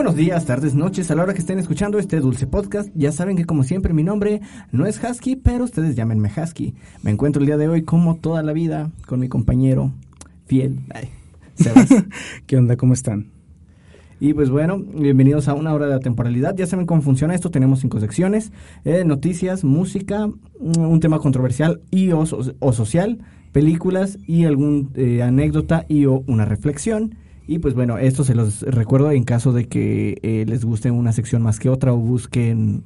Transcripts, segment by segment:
Buenos días, tardes, noches, a la hora que estén escuchando este dulce podcast. Ya saben que como siempre mi nombre no es Husky, pero ustedes llámenme Husky. Me encuentro el día de hoy como toda la vida con mi compañero fiel, ay, Sebas. ¿Qué onda? ¿Cómo están? Y pues bueno, bienvenidos a una hora de la temporalidad. Ya saben cómo funciona esto. Tenemos cinco secciones: eh, noticias, música, un tema controversial y o, o social, películas y algún eh, anécdota y o una reflexión. Y pues bueno, esto se los recuerdo en caso de que eh, les guste una sección más que otra o busquen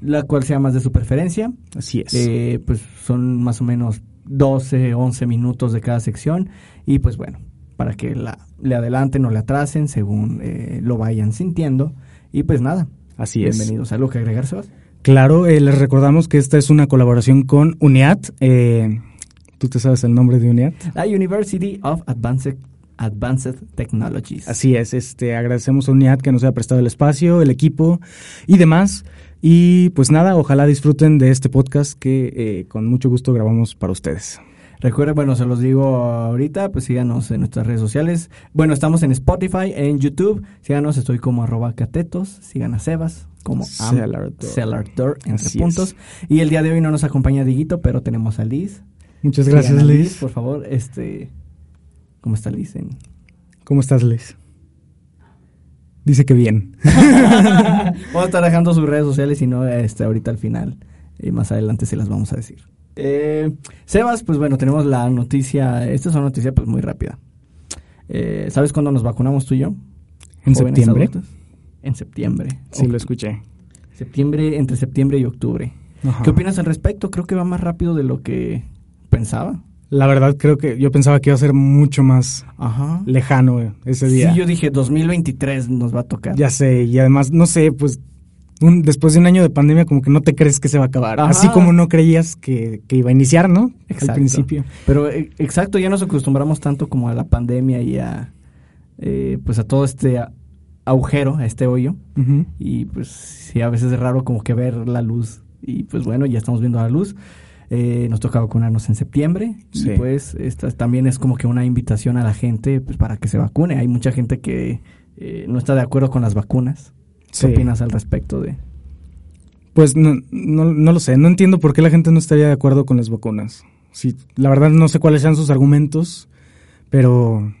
la cual sea más de su preferencia. Así es. Eh, pues son más o menos 12, 11 minutos de cada sección. Y pues bueno, para que la, le adelanten o le atrasen según eh, lo vayan sintiendo. Y pues nada. Así es. Bienvenidos. ¿Algo que agregar, Sebas? Claro, eh, les recordamos que esta es una colaboración con UNIAT. Eh, ¿Tú te sabes el nombre de UNIAT? La University of Advanced, Advanced Technologies. Así es, este, agradecemos a UNIAT que nos haya prestado el espacio, el equipo y demás. Y pues nada, ojalá disfruten de este podcast que eh, con mucho gusto grabamos para ustedes. Recuerden, bueno, se los digo ahorita, pues síganos en nuestras redes sociales. Bueno, estamos en Spotify, en YouTube. Síganos, estoy como arroba catetos. Sigan a Sebas como Cellardor, entre Así puntos. Y el día de hoy no nos acompaña Diguito, pero tenemos a Liz. Muchas gracias, a Liz. Por favor, este... ¿Cómo está Liz? En- ¿Cómo estás, Liz? Dice que bien. Vamos a estar dejando sus redes sociales y no este, ahorita al final. Y más adelante se las vamos a decir. Eh, Sebas, pues bueno, tenemos la noticia. Esta es una noticia pues muy rápida. Eh, ¿Sabes cuándo nos vacunamos tú y yo? ¿En septiembre? adultos. En septiembre. Sí, lo escuché. Septiembre, entre septiembre y octubre. Ajá. ¿Qué opinas al respecto? Creo que va más rápido de lo que pensaba. La verdad creo que yo pensaba que iba a ser mucho más Ajá. lejano eh, ese Sí, día. yo dije 2023 nos va a tocar. Ya sé, y además, no sé, pues un- después de un año de pandemia como que no te crees que se va a acabar. Ajá. Así como no creías que, que iba a iniciar, ¿no? Exacto. Al principio. Pero eh, exacto, ya nos acostumbramos tanto como a la pandemia y a eh, pues a todo este agujero, a este hoyo. Ujú. Y pues sí, a veces es raro como que ver la luz. Y pues bueno, ya estamos viendo la luz. Eh, nos toca vacunarnos en septiembre. Sí. Y pues esta también es como que una invitación a la gente pues, para que se vacune. Hay mucha gente que eh, no está de acuerdo con las vacunas. ¿Qué Sí. opinas al respecto de...? Pues no, no, no lo sé, no entiendo por qué la gente no estaría de acuerdo con las vacunas. Sí, la verdad no sé cuáles sean sus argumentos, pero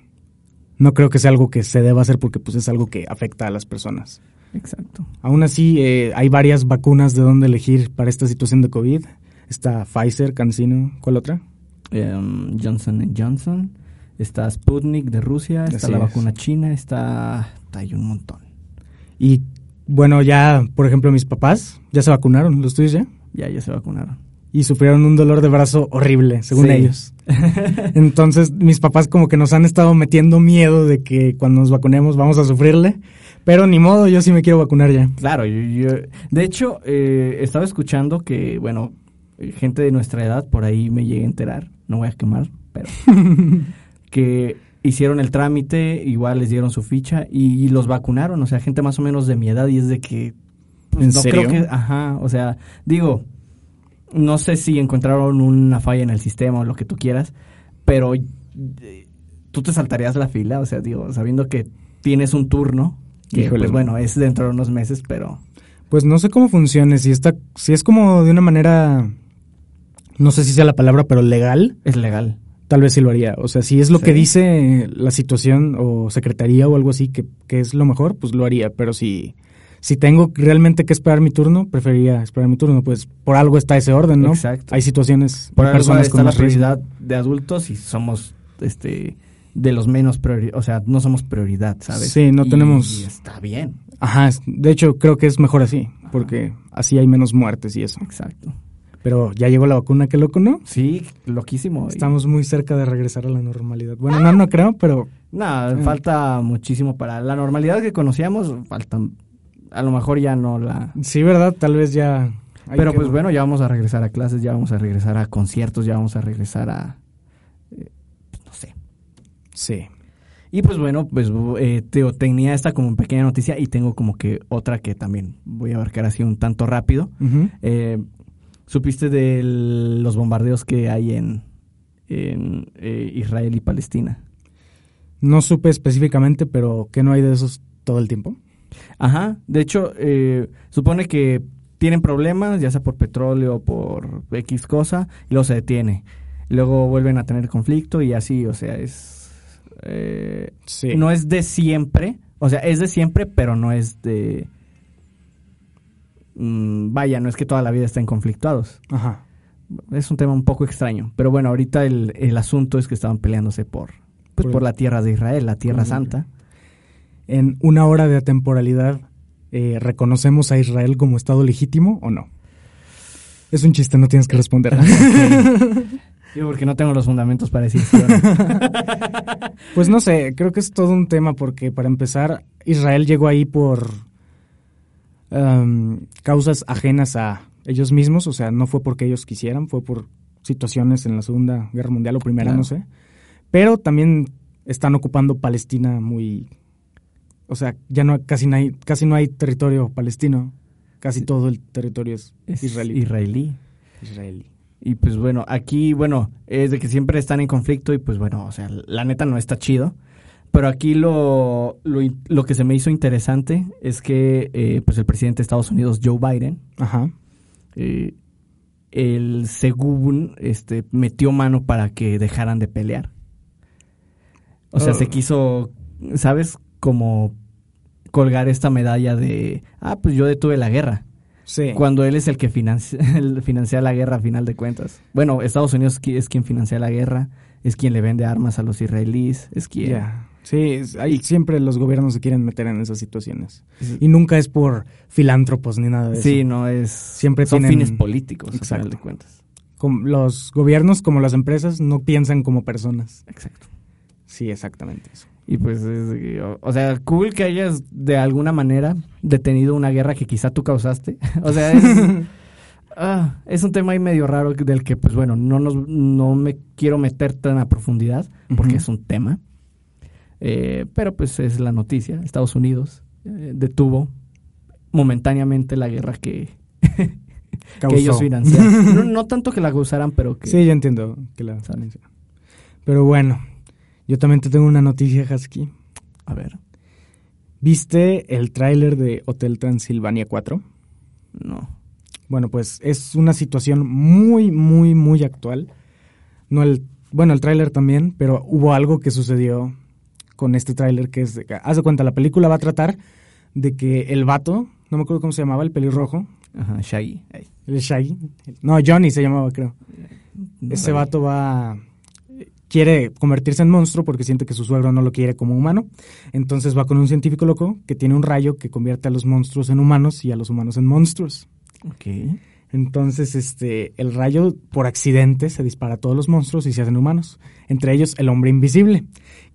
no creo que sea algo que se deba hacer porque pues es algo que afecta a las personas. Exacto. Aún así, eh, hay varias vacunas de dónde elegir para esta situación de COVID. Está Pfizer, CanSino, ¿cuál otra? Em, Johnson Johnson, está Sputnik de Rusia, está Así la es. vacuna china, está, hay un montón. Y bueno, ya, por ejemplo, mis papás ya se vacunaron, los tuyos ya, Ya, ya se vacunaron. y sufrieron un dolor de brazo horrible, según Sí. ellos. Entonces, mis papás como que nos han estado metiendo miedo de que cuando nos vacunemos vamos a sufrirle, pero ni modo, yo sí me quiero vacunar ya. Claro, yo, yo- de hecho, eh, estaba escuchando que, bueno, gente de nuestra edad, por ahí me llegué a enterar, no voy a quemar, pero que hicieron el trámite, igual les dieron su ficha y, y los vacunaron, o sea, gente más o menos de mi edad y es de que... pues, ¿En no serio? creo que, ajá, o sea, digo, no sé si encontraron una falla en el sistema o lo que tú quieras, pero eh, tú te saltarías la fila, o sea, digo, sabiendo que tienes un turno, que Híjole, pues bueno, es dentro de unos meses, pero Pues no sé cómo funcione, si está, si es como de una manera, no sé si sea la palabra, pero legal, es legal. tal vez sí lo haría. O sea, si es lo Sí. que dice la situación o secretaría o algo así que, que es lo mejor, pues lo haría. Pero si, si tengo realmente que esperar mi turno, preferiría esperar mi turno. Pues por algo está ese orden, ¿no? Exacto. Hay situaciones, Por hay algo personas está con la riesgo. prioridad de adultos y somos este de los menos priori o sea, no somos prioridad, ¿sabes? Sí, no Y tenemos- está bien. Ajá, de hecho creo que es mejor así, porque así hay menos muertes y eso. Exacto. Pero ya llegó la vacuna, qué loco, ¿no? Sí, loquísimo. Estamos muy cerca de regresar a la normalidad. Bueno, no, no creo, pero No, Mm. falta muchísimo para la normalidad que conocíamos, falta a lo mejor ya no la sí, ¿verdad? Tal vez ya... Pero pues bueno, ya vamos a regresar a clases, ya vamos a regresar a conciertos, ya vamos a regresar a eh, no sé. Sí. Y pues bueno, pues eh, Teo, tenía esta como pequeña noticia y tengo como que otra que también voy a abarcar así un tanto rápido. Eh, ¿Supiste de los bombardeos que hay en, en eh, Israel y Palestina? No supe específicamente, pero ¿qué no hay de esos todo el tiempo. Ajá, de hecho, eh, supone que tienen problemas, ya sea por petróleo o por X cosa, y luego se detiene. Luego vuelven a tener conflicto y así, o sea, es... eh, Sí. No es de siempre, o sea, es de siempre, pero no es de... Mm, vaya, no es que toda la vida estén conflictuados. Ajá. Es un tema un poco extraño. Pero bueno, ahorita el, el asunto es que estaban peleándose por, pues, Por- por la tierra de Israel, la tierra santa. En una hora de atemporalidad, eh, ¿reconocemos a Israel como Estado legítimo o no? Es un chiste, no tienes que responder. Yo porque no tengo los fundamentos para decir. Pues no sé, creo que es todo un tema porque para empezar, Israel llegó ahí por am, causas ajenas a ellos mismos, o sea, no fue porque ellos quisieran, fue por situaciones en la Segunda Guerra Mundial o Primera, Claro. no sé. Pero también están ocupando Palestina muy... O sea, ya no casi no hay, casi no hay territorio palestino, casi todo el territorio es, Es israelí. israelí. israelí. Y pues bueno, aquí, bueno, es de que siempre están en conflicto y pues bueno, o sea, la neta no está chido. Pero aquí lo, lo, lo que se me hizo interesante es que eh, pues el presidente de Estados Unidos, Joe Biden, Ajá. eh, él según este, metió mano para que dejaran de pelear. O sea, Oh. se quiso, ¿sabes? Como colgar esta medalla de, ah, pues yo detuve la guerra. Sí. Cuando él es el que financia, el- financia la guerra a final de cuentas. Bueno, Estados Unidos es quien financia la guerra, es quien le vende armas a los israelíes, es quien... Sí, ahí siempre los gobiernos se quieren meter en esas situaciones. es- Y nunca es por filántropos ni nada de sí, eso. no es... Siempre son tienen- fines políticos, a Exacto. final de cuentas. Com- los gobiernos, como las empresas, no piensan como personas. Exacto. Sí, exactamente eso. Y pues, es- o, sea, cool que hayas de alguna manera detenido una guerra que quizá tú causaste. o sea, es, ah, es un tema ahí medio raro del que, pues bueno, no, nos, no me quiero meter tan a profundidad porque es un tema. Eh, pero pues es la noticia. Estados Unidos eh, detuvo momentáneamente la guerra que, ellos financiaron. no, no tanto que la causaran, pero que... Sí, yo entiendo que la Sale. Pero bueno, yo también te tengo una noticia, Husky. A ver, ¿Viste el tráiler de Hotel Transilvania 4? no. Bueno, pues es una situación muy, muy, muy actual. No el, bueno, el tráiler también, pero hubo algo que sucedió con este tráiler que es, haz de cuenta, la película va a tratar de que el vato, no me acuerdo cómo se llamaba, el pelirrojo, Ajá, Shaggy. El Shaggy, no, Johnny se llamaba, creo. no Ese vato va quiere convertirse en monstruo porque siente que su suegro no lo quiere como humano. Entonces va con un científico loco que tiene un rayo que convierte a los monstruos en humanos y a los humanos en monstruos. Ok. Entonces, este, el rayo por accidente se dispara a todos los monstruos y se hacen humanos. Entre ellos el hombre invisible,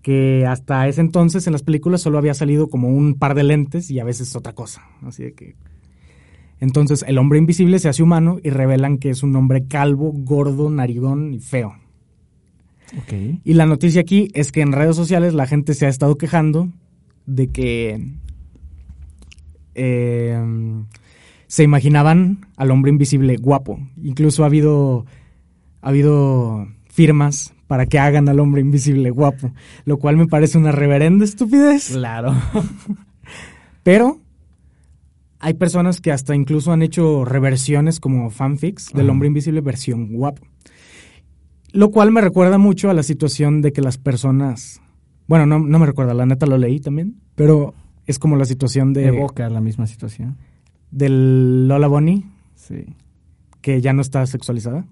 que hasta ese entonces en las películas solo había salido como un par de lentes y a veces otra cosa. Así de que. Entonces el hombre invisible se hace humano y revelan que es un hombre calvo, gordo, narigón y feo. Y la noticia aquí es que en redes sociales la gente se ha estado quejando de que eh, se imaginaban al hombre invisible guapo. Incluso ha habido, ha habido firmas para que hagan al hombre invisible guapo, lo cual me parece una reverenda estupidez. Claro. Pero hay personas que hasta incluso han hecho reversiones como fanfics del hombre invisible versión guapo. Lo cual me recuerda mucho a la situación de que las personas... Bueno, no, no me recuerda, la neta lo leí también, pero es como la situación de, Evoca la misma situación. del Lola Bunny, Sí. que ya no está sexualizada.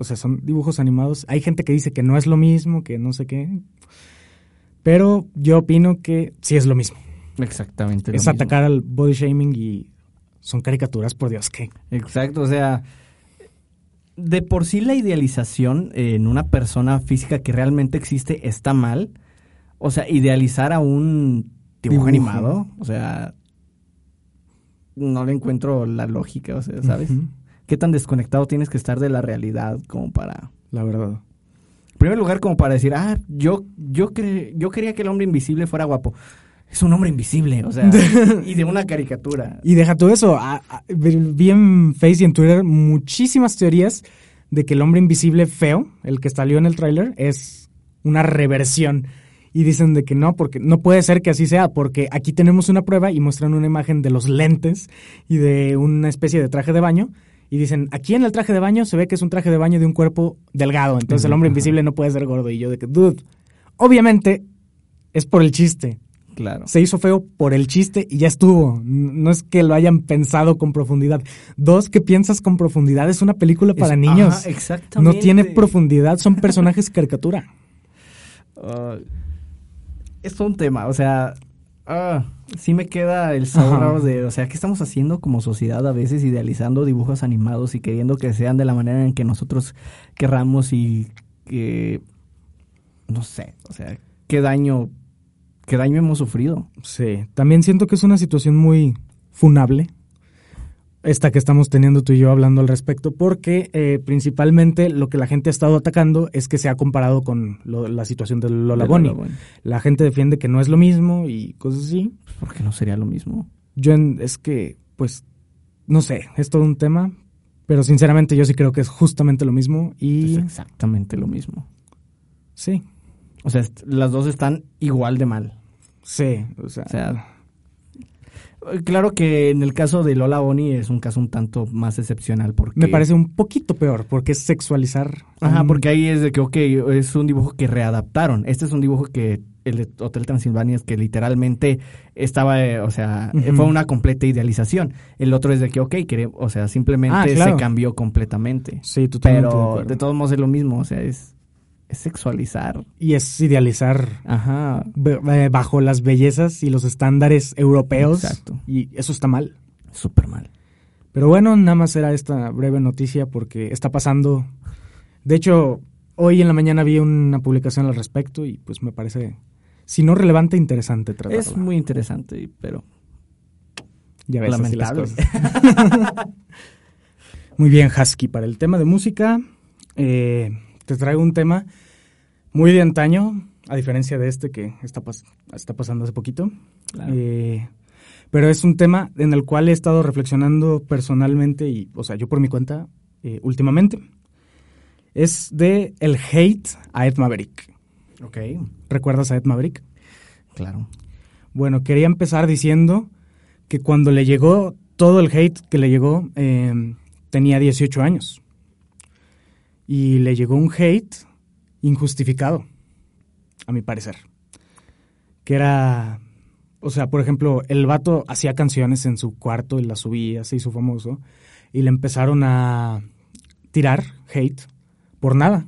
O sea, son dibujos animados. Hay gente que dice que no es lo mismo, que no sé qué. Pero yo opino que sí es lo mismo. Exactamente. lo es mismo. atacar al body shaming y son caricaturas, por Dios, que Exacto, o sea, de por sí la idealización en una persona física que realmente existe está mal. O sea, idealizar a un dibujo, Dibujo. animado, o sea, no le encuentro la lógica, o sea, ¿sabes? Ujú, ¿Qué tan desconectado tienes que estar de la realidad como para... La verdad. En primer lugar, como para decir, ah, yo, yo, cre- yo quería que el hombre invisible fuera guapo. Es un hombre invisible, o sea, y de una caricatura. Y deja todo eso. a- a- vi en Face y en Twitter muchísimas teorías de que el hombre invisible feo, el que salió en el tráiler, es una reversión. y dicen de que no, porque no puede ser que así sea, porque aquí tenemos una prueba y muestran una imagen de los lentes y de una especie de traje de baño y dicen, aquí en el traje de baño se ve que es un traje de baño de un cuerpo delgado, entonces el hombre invisible no puede ser gordo y yo de que, dude, obviamente es por el chiste. Claro. Se hizo feo por el chiste y ya estuvo. No es que lo hayan pensado con profundidad. Dos, que piensas con profundidad. Es una película para Es- niños. ajá, exactamente. No tiene profundidad, son personajes caricatura. Ah, es un tema, o sea, ah, sí me queda el sabor de, o sea, ¿qué estamos haciendo como sociedad a veces idealizando dibujos animados y queriendo que sean de la manera en que nosotros querramos y que, no sé, o sea, qué daño, qué daño hemos sufrido. Sí, también siento que es una situación muy funable. Esta que estamos teniendo tú y yo hablando al respecto, porque eh, principalmente lo que la gente ha estado atacando es que se ha comparado con lo- la situación de Lola De. Lola Bunny. La gente defiende que no es lo mismo y cosas así. ¿Por qué no sería lo mismo? Yo en- es que, pues, no sé, es todo un tema, pero sinceramente yo sí creo que es justamente lo mismo y Es exactamente lo mismo. sí, O sea, las dos están igual de mal. sí, o sea, O sea, claro que en el caso de Lola Bonnie es un caso un tanto más excepcional porque... me parece un poquito peor porque es sexualizar. Ajá, un- porque ahí es de que, ok, es un dibujo que readaptaron. Este es un dibujo que el de Hotel Transilvania es que literalmente estaba, eh, o sea, fue una completa idealización. El otro es de que, ok, o sea, simplemente Ah, claro. se cambió completamente. Sí, totalmente. de Pero acuerdo. de todos modos es lo mismo, o sea, es, es sexualizar. Y es idealizar Ajá. eh, bajo las bellezas y los estándares europeos. Exacto. Y eso está mal. Súper mal. Pero bueno, nada más era esta breve noticia porque está pasando. De hecho, hoy en la mañana vi una publicación al respecto y pues me parece, si no relevante, interesante tratarla. Es muy interesante, pero ya ves, así las lamentable. cosas. muy bien, Husky. Para el tema de música, eh, te traigo un tema muy de antaño, a diferencia de este que está, pas- está pasando hace poquito. Claro. Eh, pero es un tema en el cual he estado reflexionando personalmente y, o sea, yo por mi cuenta, eh, últimamente. Es de el hate a Ed Maverick. ok, ¿Recuerdas a Ed Maverick? claro. Bueno, quería empezar diciendo que cuando le llegó todo el hate que le llegó, eh, tenía 18 años. Y le llegó un hate injustificado, a mi parecer. Que era, o sea, por ejemplo, el vato hacía canciones en su cuarto y las subía, se hizo famoso, y le empezaron a tirar hate por nada.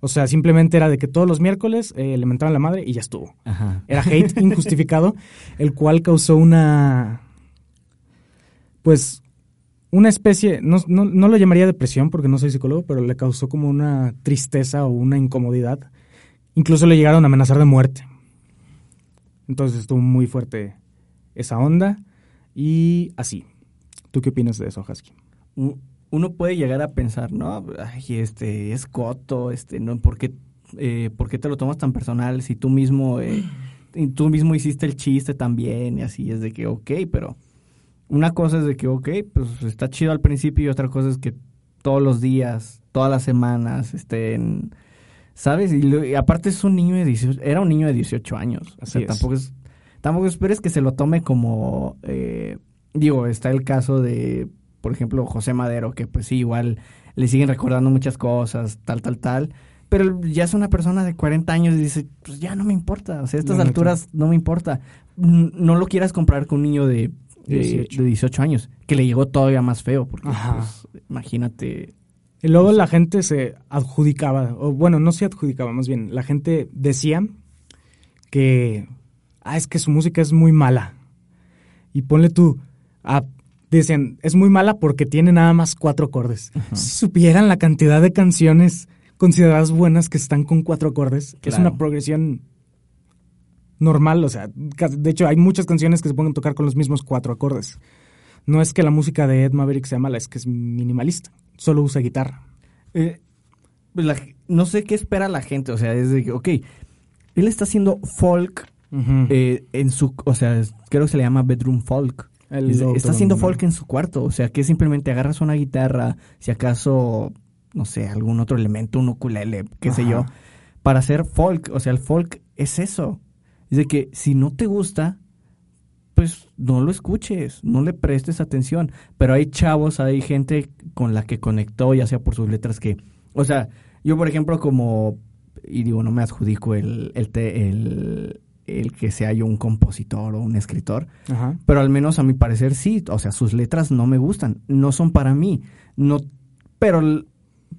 O sea, simplemente era de que todos los miércoles eh, le mentaban la madre y ya estuvo. Ajá. Era hate injustificado, el cual causó una. Pues. Una especie. No, no, no lo llamaría depresión porque no soy psicólogo, pero le causó como una tristeza o una incomodidad. Incluso le llegaron a amenazar de muerte. Entonces estuvo muy fuerte esa onda. Y así. ¿Tú qué opinas de eso, Husky? uno puede llegar a pensar, no, ay, este, es coto, este, no, ¿por qué, eh, ¿por qué te lo tomas tan personal si tú mismo, eh, tú mismo hiciste el chiste también y así es de que, ok, pero una cosa es de que, ok, pues está chido al principio y otra cosa es que todos los días, todas las semanas estén, ¿sabes? Y, lo- y aparte es un niño de 18, era un niño de 18 años, o sea, es. tampoco es, tampoco esperes que se lo tome como, eh, digo, está el caso de, por ejemplo, José Madero, que pues sí, igual le siguen recordando muchas cosas, tal, tal, tal. Pero ya es una persona de 40 años y dice, pues ya no me importa, o sea, a estas alturas no me importa. No lo quieras comparar con un niño de, 18. de 18 años, que le llegó todavía más feo, porque pues, imagínate. Y luego la gente se adjudicaba, o bueno, no se adjudicaba, más bien, la gente decía que, ah, es que su música es muy mala. Y ponle tú, ah, dicen, es muy mala porque tiene nada más cuatro acordes. Si supieran la cantidad de canciones consideradas buenas que están con cuatro acordes, es una progresión normal, o sea, de hecho hay muchas canciones que se pueden tocar con los mismos cuatro acordes. No es que la música de Ed Maverick sea mala, es que es minimalista, solo usa guitarra. Eh, pues la- no sé qué espera la gente, o sea, es de que, ok, él está haciendo folk eh, en su, o sea, creo que se le llama bedroom folk. El Es- otro está haciendo folk en su cuarto, o sea, que simplemente agarras una guitarra, si acaso, no sé, algún otro elemento, un ukulele, qué sé yo, para hacer folk, o sea, el folk es eso. De que si no te gusta, pues no lo escuches, no le prestes atención. Pero hay chavos, hay gente con la que conectó, ya sea por sus letras que, o sea, yo por ejemplo como, y digo, no me adjudico el, el, el, el que sea yo un compositor o un escritor, Ajá. pero al menos a mi parecer sí, o sea, sus letras no me gustan, no son para mí, no, pero,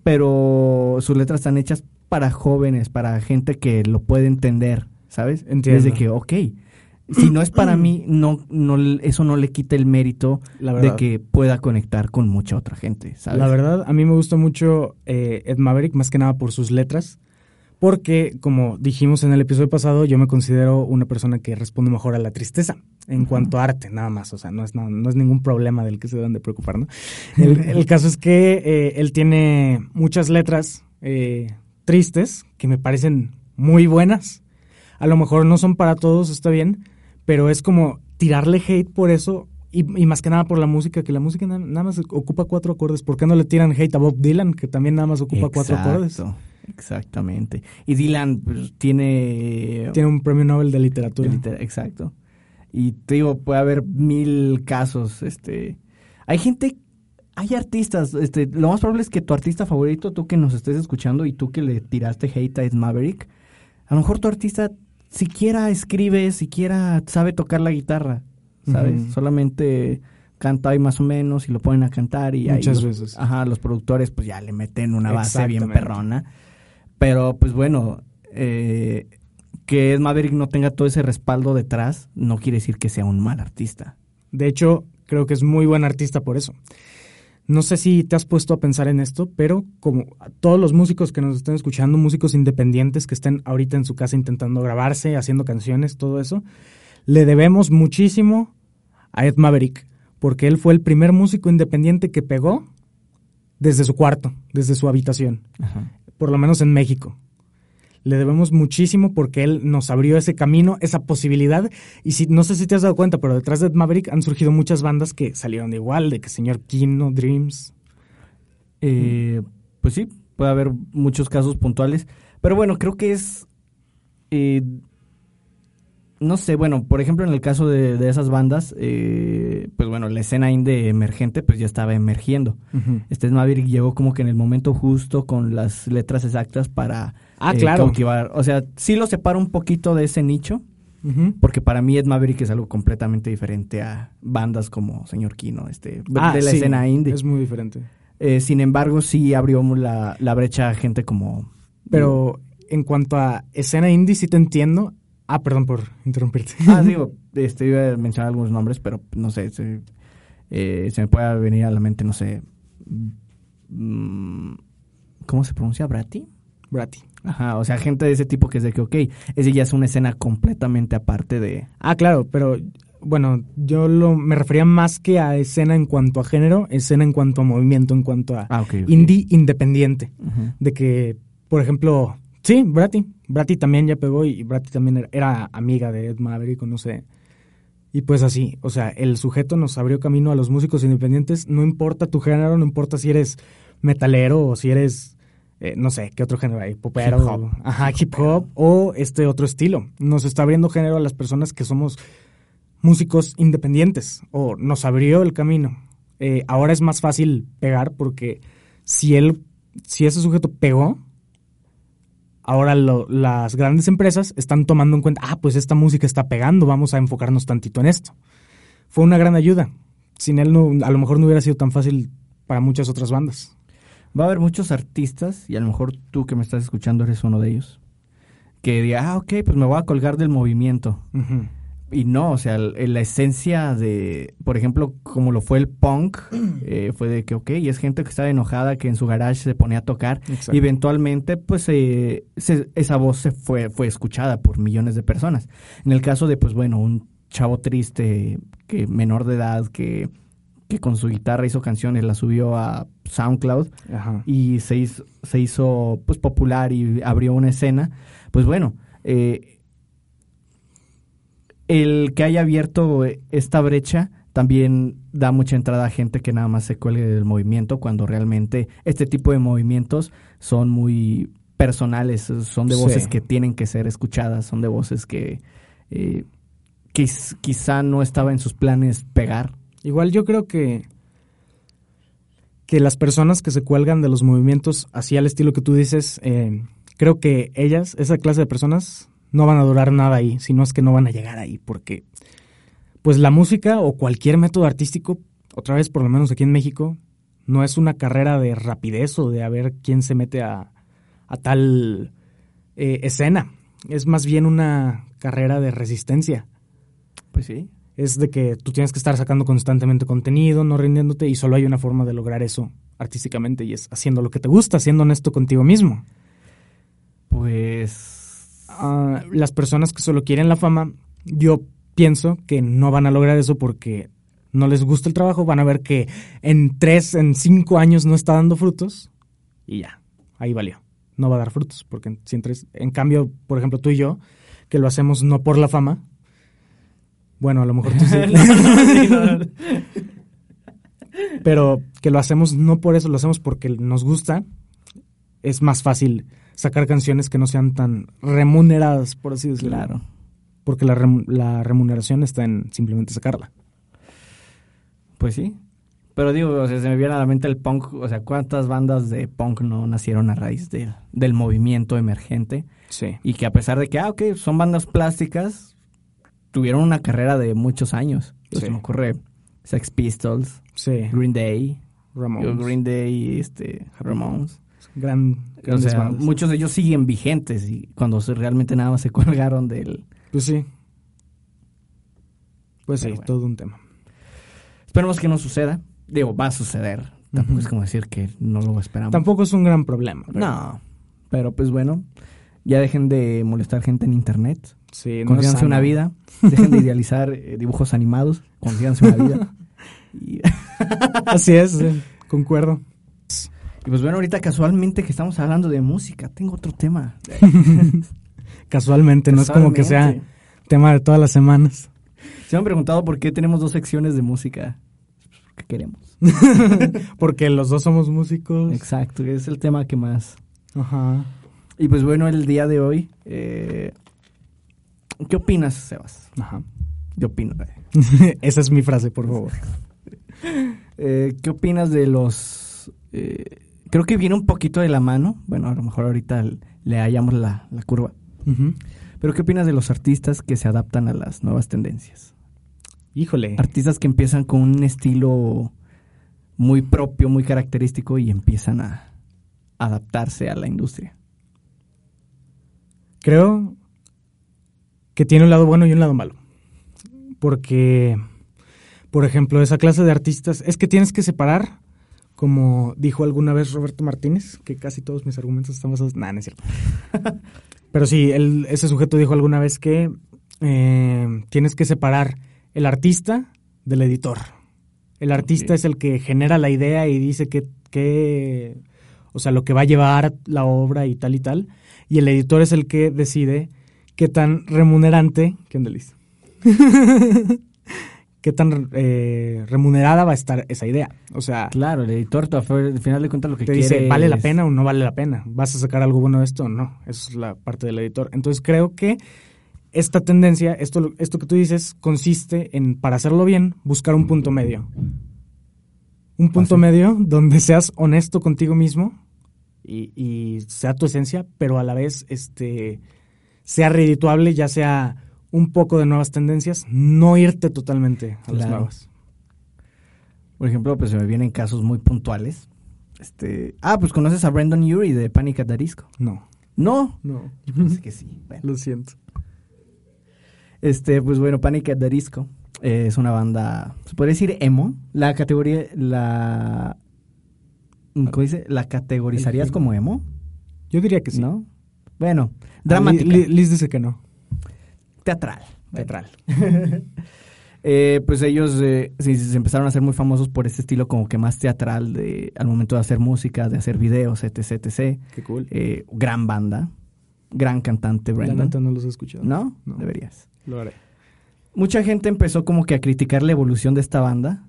pero sus letras están hechas para jóvenes, para gente que lo puede entender, ¿sabes? Entiendo. Desde que, ok, si no es para mí, no, no, eso no le quita el mérito de que pueda conectar con mucha otra gente, ¿sabes? La verdad, a mí me gusta mucho eh, Ed Maverick, más que nada por sus letras, porque, como dijimos en el episodio pasado, yo me considero una persona que responde mejor a la tristeza en cuanto a arte, nada más. O sea, no es, no, no es ningún problema del que se deben de preocupar, ¿no? El, el caso es que eh, él tiene muchas letras eh, tristes que me parecen muy buenas. A lo mejor no son para todos, está bien, pero es como tirarle hate por eso y, y más que nada por la música, que la música na- nada más ocupa cuatro acordes. ¿Por qué no le tiran hate a Bob Dylan, que también nada más ocupa cuatro acordes? Exactamente. Y Dylan pues, tiene... Tiene un premio Nobel de literatura. Liter- Exacto. Y te digo, puede haber mil casos. Este, hay gente, hay artistas. Este, lo más probable es que tu artista favorito, tú que nos estés escuchando y tú que le tiraste hate a Ed Maverick, a lo mejor tu artista siquiera escribe, siquiera sabe tocar la guitarra, ¿sabes? Solamente canta ahí más o menos y lo ponen a cantar y ahí Muchas los- veces. Ajá, los productores pues ya le meten una base bien perrona. Pero pues bueno, eh, que Maverick no tenga todo ese respaldo detrás no quiere decir que sea un mal artista. De hecho, creo que es muy buen artista por eso. No sé si te has puesto a pensar en esto, pero como a todos los músicos que nos estén escuchando, músicos independientes que estén ahorita en su casa intentando grabarse, haciendo canciones, todo eso, le debemos muchísimo a Ed Maverick, porque él fue el primer músico independiente que pegó desde su cuarto, desde su habitación, por lo menos en México. Le debemos muchísimo porque él nos abrió ese camino, esa posibilidad. Y si, no sé si te has dado cuenta, pero detrás de Maverick han surgido muchas bandas que salieron de igual, de que Señor Kino, Dreams. Eh, pues sí, puede haber muchos casos puntuales. Pero bueno, creo que es... eh, no sé, bueno, por ejemplo, en el caso de, de esas bandas, eh, pues bueno, la escena indie emergente pues ya estaba emergiendo. Este Maverick llegó como que en el momento justo con las letras exactas para Ah, eh, claro. cautivar. O sea, sí lo separo un poquito de ese nicho, porque para mí Ed Maverick es algo completamente diferente a bandas como Señor Kino, este, Ah, de la sí, escena indie. Es muy diferente. Eh, sin embargo, sí abrió la, la brecha a gente como... Pero en cuanto a escena indie, sí te entiendo. Ah, perdón por interrumpirte. Ah, digo, este, iba a mencionar algunos nombres, pero no sé, se, eh, se me puede venir a la mente, no sé... mm, ¿Cómo se pronuncia? ¿Brati? Brati. Ajá, o sea, gente de ese tipo que es de que, ok, ese ya es una escena completamente aparte de... Ah, claro, pero bueno, yo lo, me refería más que a escena en cuanto a género, escena en cuanto a movimiento, en cuanto a Ah, ok. ok. indie independiente. De que, por ejemplo, sí, Bratty. Bratty también ya pegó y Bratty también era, era amiga de Ed Maverick, no sé. Y pues así, o sea, el sujeto nos abrió camino a los músicos independientes, no importa tu género, no importa si eres metalero o si eres, eh, no sé, qué otro género hay, popero, Hip hop. ajá, hip hop o este otro estilo. Nos está abriendo género a las personas que somos músicos independientes o nos abrió el camino. Eh, ahora es más fácil pegar porque si él, si ese sujeto pegó, ahora lo- las grandes empresas están tomando en cuenta, ah, pues esta música está pegando, vamos a enfocarnos tantito en esto. Fue una gran ayuda. Sin él no, a lo mejor no hubiera sido tan fácil para muchas otras bandas. Va a haber muchos artistas, y a lo mejor tú que me estás escuchando eres uno de ellos, que diga, ah, ok, pues me voy a colgar del movimiento. Y no, o sea, la esencia de, por ejemplo, como lo fue el punk, eh, fue de que, ok, es gente que estaba enojada, que en su garage se ponía a tocar, Exacto. y eventualmente, pues, eh, se- esa voz se fue, fue escuchada por millones de personas. En el caso de, pues, bueno, un chavo triste, que menor de edad, que, que con su guitarra hizo canciones, la subió a SoundCloud, Ajá. y se hizo, se hizo pues popular y abrió una escena, pues bueno, eh, el que haya abierto esta brecha también da mucha entrada a gente que nada más se cuelgue del movimiento cuando realmente este tipo de movimientos son muy personales, son de voces Sí. que tienen que ser escuchadas, son de voces que eh, quiz- quizá no estaba en sus planes pegar. Igual yo creo que que las personas que se cuelgan de los movimientos así al estilo que tú dices, eh, creo que ellas, esa clase de personas, no van a durar nada ahí, sino es que no van a llegar ahí, porque pues la música o cualquier método artístico, otra vez por lo menos aquí en México, no es una carrera de rapidez o de a ver quién se mete a, a tal eh, escena, es más bien una carrera de resistencia Pues sí. Es de que tú tienes que estar sacando constantemente contenido, no rindiéndote, y solo hay una forma de lograr eso artísticamente, y es haciendo lo que te gusta, siendo honesto contigo mismo. Pues Ah, las personas que solo quieren la fama, yo pienso que no van a lograr eso porque no les gusta el trabajo, van a ver que en tres, en cinco años no está dando frutos, y ya, ahí valió. No va a dar frutos, porque si en tres- en cambio, por ejemplo, tú y yo, que lo hacemos no por la fama, bueno, a lo mejor tú sí. No. pero que lo hacemos no por eso, lo hacemos porque nos gusta, es más fácil sacar canciones que no sean tan remuneradas, por así decirlo. Claro. Porque la, rem- la remuneración está en simplemente sacarla. Pues sí. Pero digo, o sea, se me viene a la mente el punk, o sea, ¿cuántas bandas de punk no nacieron a raíz de- del movimiento emergente? Sí. Y que a pesar de que, ah, ok, son bandas plásticas, tuvieron una carrera de muchos años. Sí. Se me ocurre Sex Pistols, Sí. Green Day, Ramones. Green Day este, Ramones. Gran, O grandes sea, bandas. muchos de ellos siguen vigentes y cuando realmente nada más se colgaron del... Pues sí. Pues sí, Pero bueno. todo un tema. Esperemos que no suceda. Digo, va a suceder. Tampoco es como decir que no lo esperamos. Tampoco es un gran problema. pero- No. Pero pues bueno, ya dejen de molestar gente en internet. Sí, no Consíganse una vida. Dejen de idealizar eh, dibujos animados. Consíganse una vida. Y, Así es, sí, concuerdo. y pues bueno, ahorita casualmente que estamos hablando de música, tengo otro tema. Casualmente, no es como que sea tema de todas las semanas. Se me han preguntado por qué tenemos dos secciones de música. ¿Qué queremos? Porque los dos somos músicos. Exacto, es el tema que más. Ajá. Y pues bueno, el día de hoy, eh, ¿qué opinas, Sebas? Ajá. Yo opino. eh. Esa es mi frase, por favor. Eh, ¿Qué opinas de los... eh, creo que viene un poquito de la mano. Bueno, a lo mejor ahorita le hallamos la, la curva. Pero ¿qué opinas de los artistas que se adaptan a las nuevas tendencias? Híjole. Artistas que empiezan con un estilo muy propio, muy característico y empiezan a adaptarse a la industria. Creo que tiene un lado bueno y un lado malo. Porque, por ejemplo, esa clase de artistas es que tienes que separar, como dijo alguna vez Roberto Martínez, que casi todos mis argumentos están basados. Nah, no es cierto. Pero sí, él- ese sujeto dijo alguna vez que eh, tienes que separar el artista del editor. El artista es el que genera la idea y dice que, que, o sea, lo que va a llevar la obra y tal y tal. Y el editor es el que decide qué tan remunerante, qué onda, Liz? qué tan eh, remunerada va a estar esa idea. O sea, Claro, el editor al final de cuentas lo que te quiere dice, ¿vale la pena o no vale la pena? ¿Vas a sacar algo bueno de esto o no? Esa es la parte del editor. Entonces creo que esta tendencia, esto, esto que tú dices, consiste en, para hacerlo bien, buscar un punto medio. Un punto Así. medio donde seas honesto contigo mismo y, y sea tu esencia, pero a la vez este, sea redituable, ya sea un poco de nuevas tendencias, no irte totalmente a las nuevas. Por ejemplo, pues se me vienen casos muy puntuales. Este, ah, pues conoces a Brandon Urie de Panic at the Disco. No, No, no. yo pensé que sí. Bueno. Lo siento. Este, pues bueno, Panic at the Disco eh, es una banda, se puede decir emo. La categoría, la, ¿cómo dice? ¿La categorizarías El- como emo? Yo diría que sí. ¿No? Bueno, Ah, dramática, Li- Li- Liz dice que no. teatral. Teatral. Eh, pues ellos eh, se empezaron a hacer muy famosos por este estilo como que más teatral de al momento de hacer música, de hacer videos, etc, etc. Qué cool. Eh, gran banda, gran cantante La Brandon. neta no los he escuchado. ¿No? No. Deberías. Lo haré. Mucha gente empezó como que a criticar la evolución de esta banda.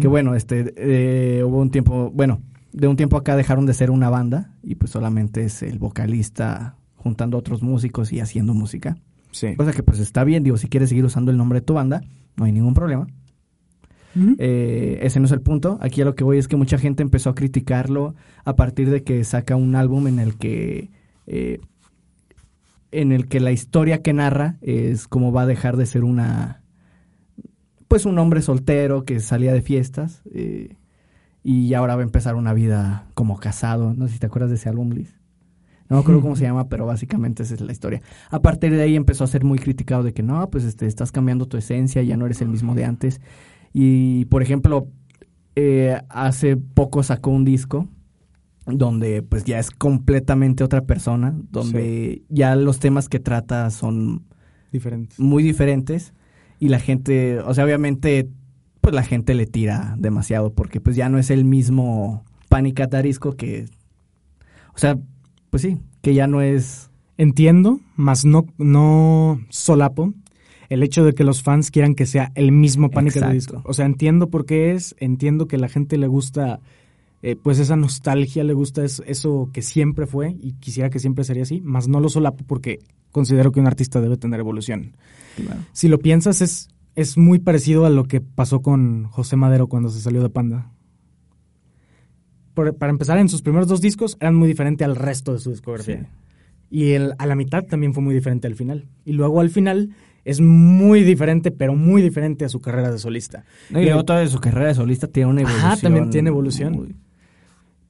Que bueno, este, eh, hubo un tiempo, bueno, de un tiempo acá dejaron de ser una banda y pues solamente es el vocalista juntando otros músicos y haciendo música. Sí. Cosa que pues está bien, digo, si quieres seguir usando el nombre de tu banda, no hay ningún problema. Eh, ese no es el punto. Aquí a lo que voy es que mucha gente empezó a criticarlo a partir de que saca un álbum en el que eh, en el que la historia que narra es cómo va a dejar de ser una pues un hombre soltero que salía de fiestas eh, y ahora va a empezar una vida como casado. No sé si te acuerdas de ese álbum, Liz. No me acuerdo cómo se llama, pero básicamente esa es la historia. A partir de ahí empezó a ser muy criticado de que no, pues este, estás cambiando tu esencia, ya no eres el mismo de antes. Y, por ejemplo, eh, hace poco sacó un disco donde pues ya es completamente otra persona, donde ya los temas que trata son Diferentes. muy diferentes y la gente, o sea, obviamente pues la gente le tira demasiado porque pues ya no es el mismo Panic at the Disco que o sea, pues sí, que ya no es Entiendo, mas no, no solapo el hecho de que los fans quieran que sea el mismo Panic! at the Exacto. Disco. O sea, entiendo por qué es, entiendo que la gente le gusta eh, pues esa nostalgia, le gusta es- eso que siempre fue y quisiera que siempre sería así, mas no lo solapo porque considero que un artista debe tener evolución. Si lo piensas, es, es muy parecido a lo que pasó con José Madero cuando se salió de Panda. Por- para empezar, en sus primeros dos discos eran muy diferentes al resto de su discografía. Sí. Y el- a la mitad también fue muy diferente al final. Y luego al final es muy diferente, pero muy diferente a su carrera de solista. No, y luego toda su carrera de solista tiene una Ajá, evolución. también tiene evolución. muy-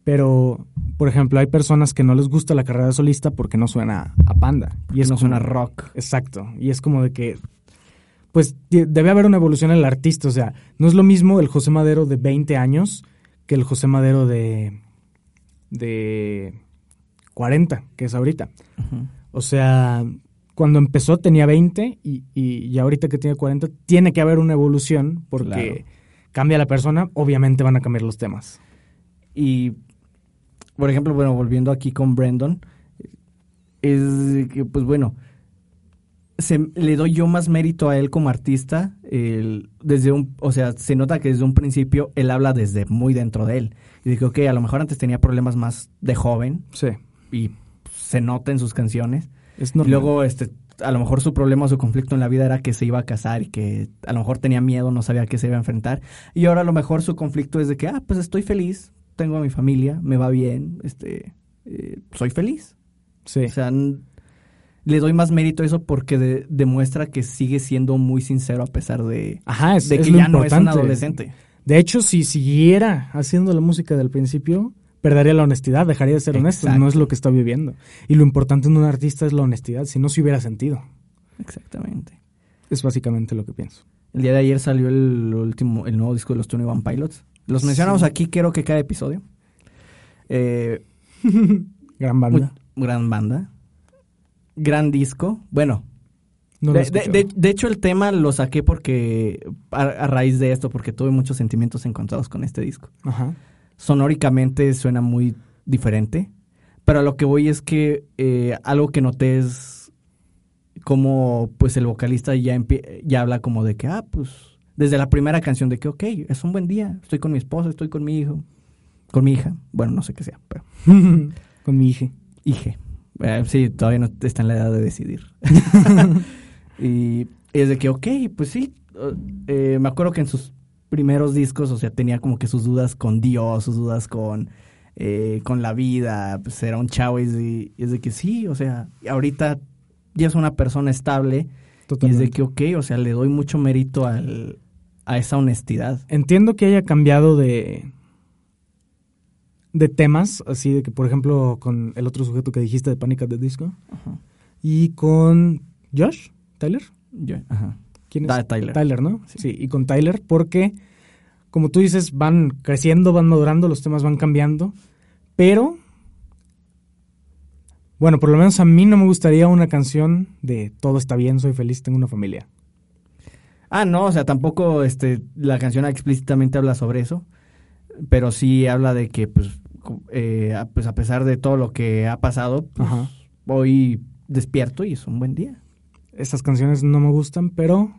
Pero, por ejemplo, hay personas que no les gusta la carrera de solista porque no suena a Panda. y es no como- suena rock. Exacto. Y es como de que, pues, de- debe haber una evolución en el artista. O sea, no es lo mismo el José Madero de 20 años que el José Madero de, de 40, que es ahorita. O sea, cuando empezó tenía 20 y, y, y ahorita que tiene 40, tiene que haber una evolución porque Claro. cambia la persona, obviamente van a cambiar los temas. Y, por ejemplo, bueno, volviendo aquí con Brandon, es que, pues bueno, se, le doy yo más mérito a él como artista. desde un, o sea, se nota que desde un principio él habla desde muy dentro de él. Y digo, ok, a lo mejor antes tenía problemas más de joven Sí, y se nota en sus canciones. es Y normal. luego, este, a lo mejor su problema o su conflicto en la vida era que se iba a casar y que a lo mejor tenía miedo, no sabía a qué se iba a enfrentar. Y ahora a lo mejor su conflicto es de que, ah, pues estoy feliz, tengo a mi familia, me va bien, este, eh, soy feliz. sí. O sea, le doy más mérito a eso porque de- demuestra que sigue siendo muy sincero a pesar de, Ajá, es, de es que lo ya no es un adolescente. De hecho, si siguiera haciendo la música del principio, perdería la honestidad, dejaría de ser honesto. No es lo que está viviendo. Y lo importante en un artista es la honestidad, si no se hubiera sentido. Exactamente. Es básicamente lo que pienso. El día de ayer salió el último, el nuevo disco de los Tony One Pilots. Los mencionamos Sí. aquí, creo que cada episodio. Eh, Gran banda. Muy- gran banda. Gran disco. Bueno, No de, de- escuchado. de- de hecho el tema lo saqué porque a, a raíz de esto, porque tuve muchos sentimientos encontrados con este disco. Ajá. Sonóricamente suena muy diferente, pero a lo que voy es que eh, algo que noté es como pues el vocalista ya, ya habla como de que, ah, pues desde la primera canción de que, ok, es un buen día, estoy con mi esposa, estoy con mi hijo, con mi hija, bueno, no sé qué sea, pero Con mi hija. Hije. Eh, sí, todavía no está en la edad de decidir. y es de que, ok, pues sí. eh, me acuerdo que en sus primeros discos, o sea, tenía como que sus dudas con Dios, sus dudas con, eh, con la vida. Pues era un chavo y es, de, y es de que sí, o sea, ahorita ya es una persona estable. Y es Totalmente. de que, ok, o sea, le doy mucho mérito al, a esa honestidad. Entiendo que haya cambiado de de temas, así de que, por ejemplo, con el otro sujeto que dijiste de Panic! at the Disco Ajá. y con Josh, Tyler. Yo- ajá. ¿Quién es? Da- Tyler. Tyler, ¿no? Sí. Sí. y con Tyler, porque, como tú dices, van creciendo, van madurando, los temas van cambiando, pero, bueno, por lo menos a mí no me gustaría una canción de todo está bien, soy feliz, tengo una familia. Ah, no, o sea, tampoco este, la canción explícitamente habla sobre eso, pero sí habla de que, pues, eh, pues a pesar de todo lo que ha pasado, pues, hoy despierto y es un buen día. Esas canciones no me gustan, pero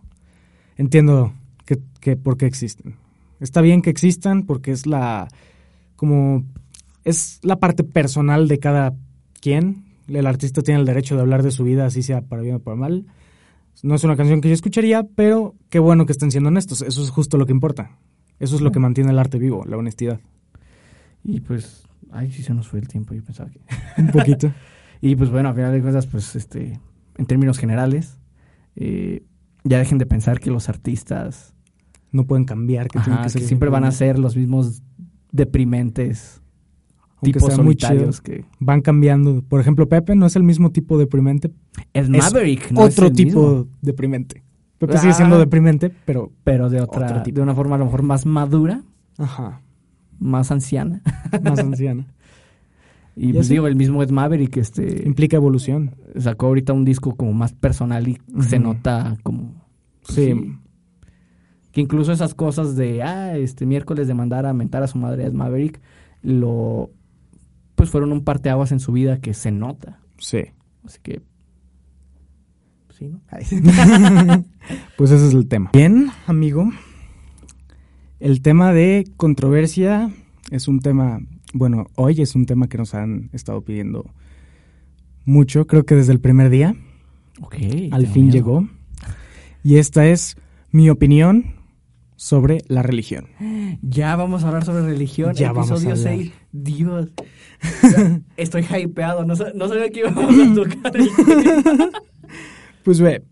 entiendo que, que por qué existen. Está bien que existan porque es la como es la parte personal de cada quien. El artista tiene el derecho de hablar de su vida, así sea para bien o para mal. No es una canción que yo escucharía, pero qué bueno que estén siendo honestos. Eso es justo lo que importa. Eso es lo que mantiene el arte vivo, la honestidad. Y pues, ay, sí se nos fue el tiempo, yo pensaba que... Un poquito. y pues bueno, a final de cuentas, pues este, en términos generales, eh, ya dejen de pensar que los artistas... No pueden cambiar, que, Ajá, tienen que, ser que siempre van a ser los mismos deprimentes Aunque tipos muy solitarios chido, que... Van cambiando. Por ejemplo, Pepe no es el mismo tipo deprimente. Es Es Maverick, no es otro el tipo mismo, deprimente. Pepe sigue siendo Ah. deprimente, pero... pero de otra, tipo. de una forma a lo mejor más madura, Ajá. Más anciana. Más anciana. Y Y pues digo, el mismo Ed Maverick este, Implica evolución. sacó ahorita un disco como más personal y se nota como... pues, Sí. Que incluso esas cosas de, ah, este miércoles de mandar a mentar a su madre Ed Maverick, lo... Pues fueron un parteaguas en su vida que se nota. Sí. Así que... Sí, ¿no? Pues ese es el tema. Bien, amigo. El tema de controversia es un tema, bueno, hoy es un tema que nos han estado pidiendo mucho, creo que desde el primer día, ok. al fin miedo. llegó. Y esta es mi opinión sobre la religión. Ya vamos a hablar sobre religión. Ya vamos a episodio hablar. 6. Dios. Estoy hypeado. No, sa- no sabía que íbamos a tocar el. Pues ve,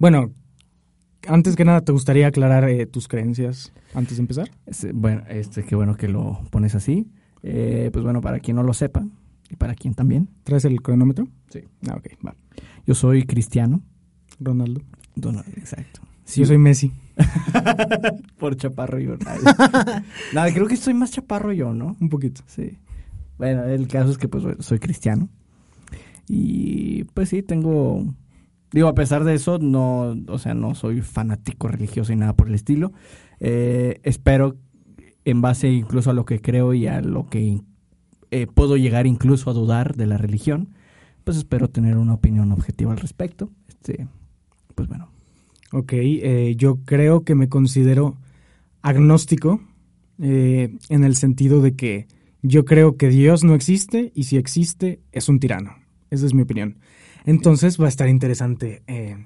bueno, antes que nada, ¿te gustaría aclarar eh, tus creencias antes de empezar? Este, Bueno, este, qué bueno que lo pones así. Eh, pues bueno, para quien no lo sepa, y para quien también, ¿Traes el cronómetro? Sí. Ah, ok, va. yo soy cristiano. Ronaldo. Dono- exacto. Yo soy Messi. por chaparro yo. Nada, creo que soy más chaparro yo, ¿no? Un poquito. Sí. Bueno, el caso es que pues soy cristiano. Y pues sí, tengo... Digo, a pesar de eso, no, o sea, no soy fanático religioso y nada por el estilo. Eh, espero, en base incluso a lo que creo y a lo que eh, puedo llegar incluso a dudar de la religión, pues espero tener una opinión objetiva al respecto. Este, pues bueno. Ok, eh, yo creo que me considero agnóstico eh, en el sentido de que yo creo que Dios no existe y si existe es un tirano. Esa es mi opinión. Entonces va a estar interesante. eh,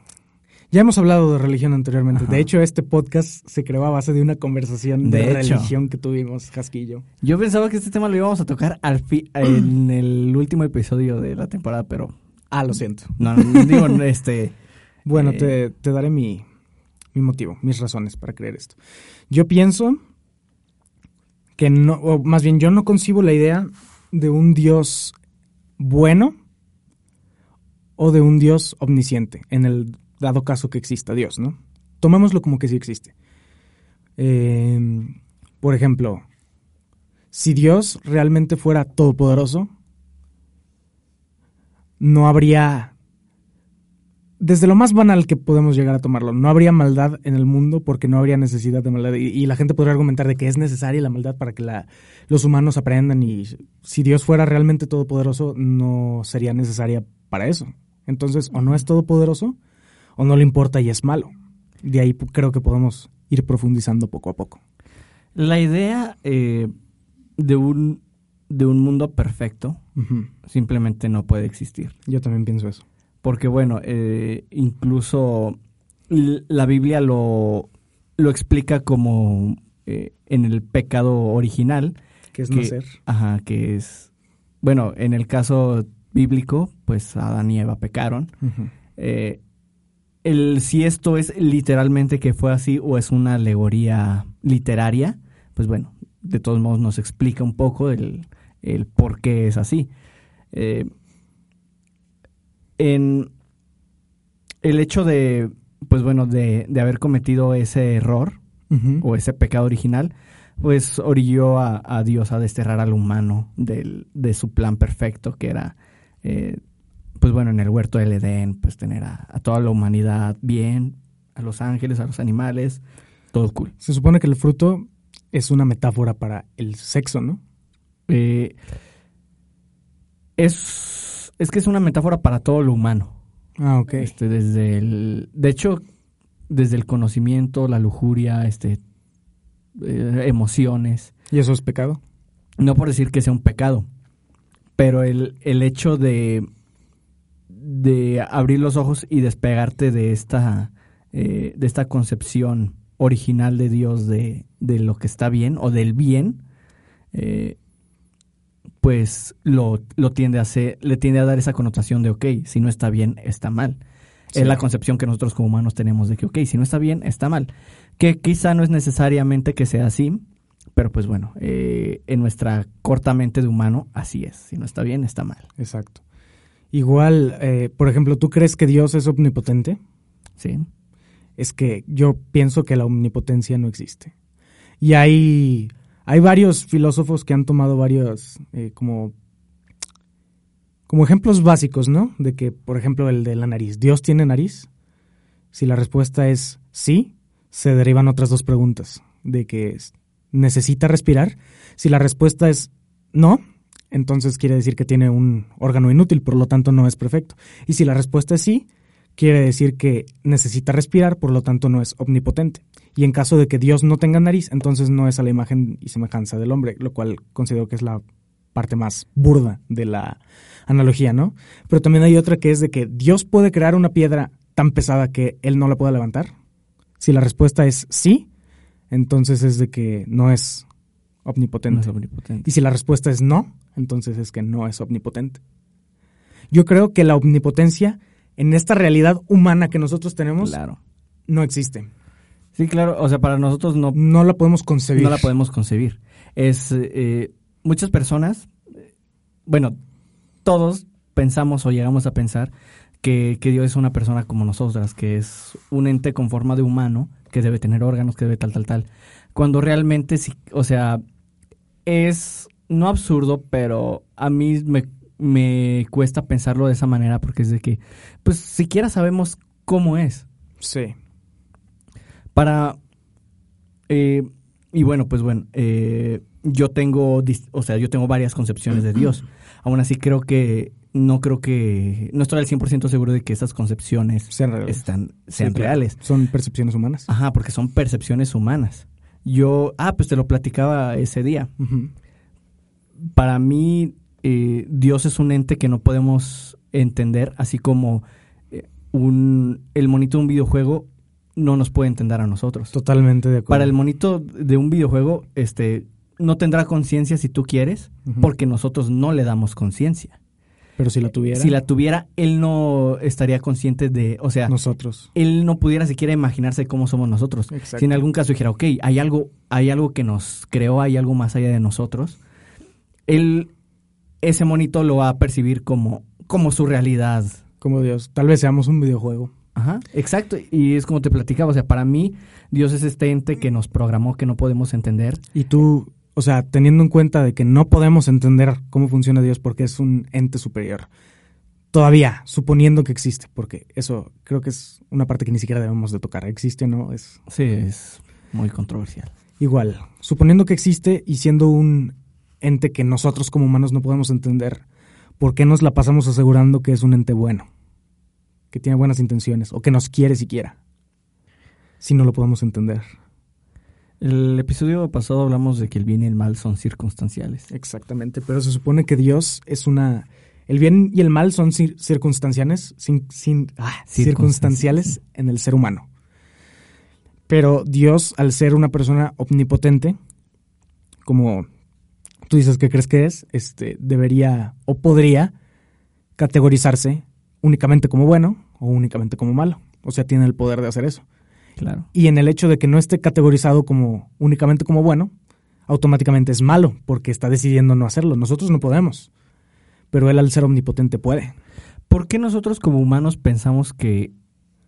ya hemos hablado de religión anteriormente. Ajá. De hecho, este podcast se creó a base de una conversación de, De religión que tuvimos, Jasquillo. Yo pensaba que este tema lo íbamos a tocar al fi- en el último episodio de la temporada, pero Ah, lo siento. no, no, digo, este... Bueno, Eh, te, te daré mi, mi motivo, mis razones para creer esto. Yo pienso que no, o más bien yo no concibo la idea de un Dios bueno o de un Dios omnisciente, en el dado caso que exista Dios, ¿no? Tomémoslo como que sí existe. Eh, por ejemplo, si Dios realmente fuera todopoderoso, no habría desde lo más banal que podemos llegar a tomarlo, no habría maldad en el mundo porque no habría necesidad de maldad. Y, y la gente podría argumentar de que es necesaria la maldad para que la- los humanos aprendan y si Dios fuera realmente todopoderoso no sería necesaria para eso. Entonces, o no es todopoderoso o no le importa y es malo. De ahí creo que podemos ir profundizando poco a poco. La idea eh, de, un, de un mundo perfecto simplemente no puede existir. Yo también pienso eso. Porque bueno, eh, incluso la Biblia lo, lo explica como eh, en el pecado original. ¿Qué es Que- nacer? Ajá, que es... Bueno, en el caso bíblico, pues Adán y Eva pecaron. Eh, el, si esto es literalmente que fue así o es una alegoría literaria, pues bueno, de todos modos nos explica un poco el, el por qué es así. Eh, en el hecho de, pues bueno, de, de haber cometido ese error o ese pecado original, pues orilló a, a Dios a desterrar al humano del, de su plan perfecto, que era, eh, pues bueno, en el huerto del Edén, pues tener a, a toda la humanidad bien, a los ángeles, a los animales, todo cool. Se supone que el fruto es una metáfora para el sexo, ¿no? Eh, es, es que es una metáfora para todo lo humano. Ah, ok. Este, desde el, de hecho, desde el conocimiento, la lujuria, este, eh, emociones. ¿Y eso es pecado? no por decir que sea un pecado, pero el, el hecho de, de abrir los ojos y despegarte de esta, eh, de esta concepción original de Dios de, de, lo que está bien o del bien, eh, pues lo, lo, tiende a hacer, le tiende a dar esa connotación de, ok, si no está bien, está mal. Sí. Es la concepción que nosotros como humanos tenemos de que, ok, si no está bien, está mal. Que quizá no es necesariamente que sea así, pero pues bueno, eh, en nuestra corta mente de humano, así es. Si no está bien, está mal. Exacto. Igual, eh, por ejemplo, ¿tú crees que Dios es omnipotente? Sí. Es que yo pienso que la omnipotencia no existe. Y hay, hay varios filósofos que han tomado varios eh, como, como ejemplos básicos, ¿no? De que, por ejemplo, el de la nariz. ¿Dios tiene nariz? Si la respuesta es sí, se derivan otras dos preguntas. De que necesita respirar. Si la respuesta es no, entonces quiere decir que tiene un órgano inútil, por lo tanto no es perfecto. Y si la respuesta es sí, quiere decir que necesita respirar, por lo tanto no es omnipotente. Y en caso de que Dios no tenga nariz, entonces no es a la imagen y semejanza del hombre, lo cual considero que es la parte más burda de la analogía, ¿no? Pero también hay otra que es de que Dios puede crear una piedra tan pesada que él no la pueda levantar. Si la respuesta es sí, entonces es de que no es omnipotente. No es omnipotente. Y si la respuesta es no, entonces es que no es omnipotente. Yo creo que la omnipotencia en esta realidad humana que nosotros tenemos claro. no existe. Sí, claro, o sea, para nosotros no... No la podemos concebir. No la podemos concebir. Es, eh, muchas personas, bueno, todos pensamos o llegamos a pensar que, que, Dios es una persona como nosotras, que es un ente con forma de humano, que debe tener órganos, que debe tal, tal, tal. Cuando realmente, sí, o sea, es no absurdo, pero a mí me, me cuesta pensarlo de esa manera porque es de que, pues siquiera sabemos cómo es. Sí. Para... Eh, y bueno, pues bueno, eh, yo tengo, o sea, yo tengo varias concepciones de Dios. Aún así creo que, no creo que, no estoy al 100% seguro de que esas concepciones sean reales. Están, sean sí, reales. Son percepciones humanas. Ajá, porque son percepciones humanas. Yo, ah, pues te lo platicaba ese día. Uh -huh. Para mí, eh, Dios es un ente que no podemos entender, así como eh, un, el monito de un videojuego no nos puede entender a nosotros. Totalmente de acuerdo. Para el monito de un videojuego, este, no tendrá conciencia si tú quieres, uh -huh. porque nosotros no le damos conciencia. Pero si la tuviera. Si la tuviera, él no estaría consciente de, o sea, nosotros. Él no pudiera siquiera imaginarse cómo somos nosotros. Exacto. Si en algún caso dijera, ok, hay algo, hay algo que nos creó, hay algo más allá de nosotros, él, ese monito lo va a percibir como, como su realidad. Como Dios. Tal vez seamos un videojuego. Ajá, exacto. Y es como te platicaba, o sea, para mí, Dios es este ente que nos programó, que no podemos entender. Y tú, o sea, teniendo en cuenta de que no podemos entender cómo funciona Dios porque es un ente superior. Todavía, suponiendo que existe, porque eso creo que es una parte que ni siquiera debemos de tocar. ¿Existe o no? Es... Sí, es muy controversial. Igual, suponiendo que existe y siendo un ente que nosotros como humanos no podemos entender, ¿por qué nos la pasamos asegurando que es un ente bueno? Que tiene buenas intenciones o que nos quiere siquiera, si no lo podemos entender. El episodio pasado hablamos de que el bien y el mal son circunstanciales. Exactamente, pero se supone que Dios es una... El bien y el mal son cir circunstanciales, sin, sin, ah, circunstanciales en el ser humano. Pero Dios, al ser una persona omnipotente, como tú dices que crees que es, este, debería o podría categorizarse únicamente como bueno o únicamente como malo. O sea, tiene el poder de hacer eso. Claro. Y en el hecho de que no esté categorizado como únicamente como bueno, automáticamente es malo porque está decidiendo no hacerlo. Nosotros no podemos. Pero él al ser omnipotente puede. ¿Por qué nosotros como humanos pensamos que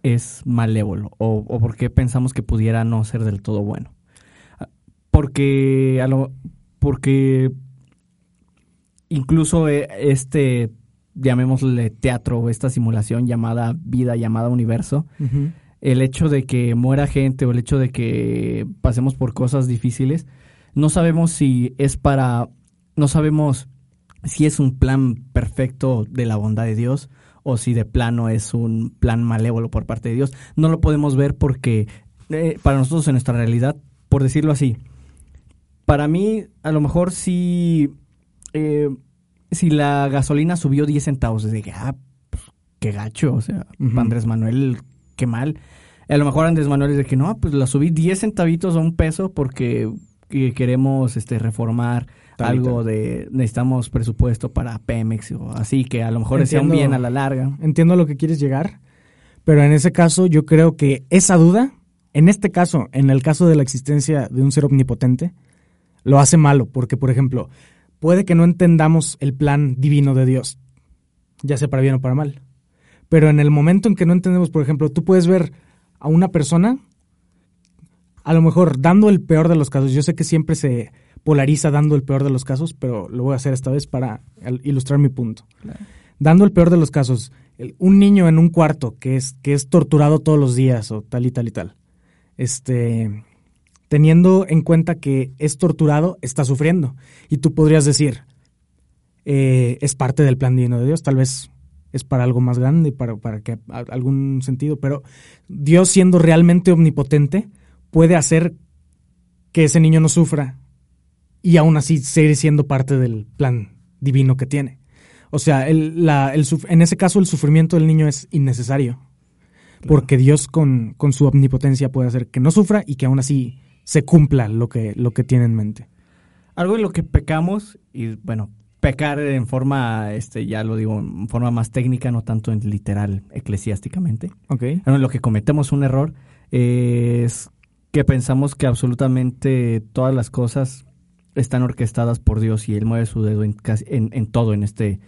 es malévolo? ¿O, o por qué pensamos que pudiera no ser del todo bueno? Porque, a lo, porque incluso este, llamémosle teatro o esta simulación llamada vida, llamada universo, uh -huh. El hecho de que muera gente o el hecho de que pasemos por cosas difíciles, no sabemos si es para, no sabemos si es un plan perfecto de la bondad de Dios o si de plano es un plan malévolo por parte de Dios. No lo podemos ver porque eh, para nosotros en nuestra realidad, por decirlo así, para mí, a lo mejor sí, eh, si la gasolina subió 10 centavos, desde que, ah, pues, qué gacho, o sea. Andrés Manuel, qué mal. A lo mejor Andrés Manuel es de que no, pues la subí 10 centavitos a un peso porque que queremos este reformar Tal algo tal. de necesitamos presupuesto para Pemex o así que a lo mejor sea un bien a la larga. Entiendo a lo que quieres llegar, pero en ese caso yo creo que esa duda, en este caso, en el caso de la existencia de un ser omnipotente, lo hace malo, porque por ejemplo, puede que no entendamos el plan divino de Dios, ya sea para bien o para mal, pero en el momento en que no entendemos, por ejemplo, tú puedes ver a una persona, a lo mejor dando el peor de los casos, yo sé que siempre se polariza dando el peor de los casos, pero lo voy a hacer esta vez para ilustrar mi punto. Dando el peor de los casos, un niño en un cuarto que es, que es torturado todos los días o tal y tal y tal, este, teniendo en cuenta que es torturado, está sufriendo. Y tú podrías decir, eh, es parte del plan divino de Dios, tal vez es para algo más grande, para, para que a- algún sentido, pero Dios siendo realmente omnipotente puede hacer que ese niño no sufra y aún así seguir siendo parte del plan divino que tiene. O sea, el, la, el en ese caso el sufrimiento del niño es innecesario. Porque Dios con, con su omnipotencia puede hacer que no sufra y que aún así se cumpla lo que, lo que tiene en mente. Algo en lo que pecamos, y bueno, pecar en forma, este, ya lo digo, en forma más técnica, no tanto en literal, eclesiásticamente. Ok. Bueno, en lo que cometemos un error es que pensamos que absolutamente todas las cosas están orquestadas por Dios y Él mueve su dedo en, casi- en, en todo en este,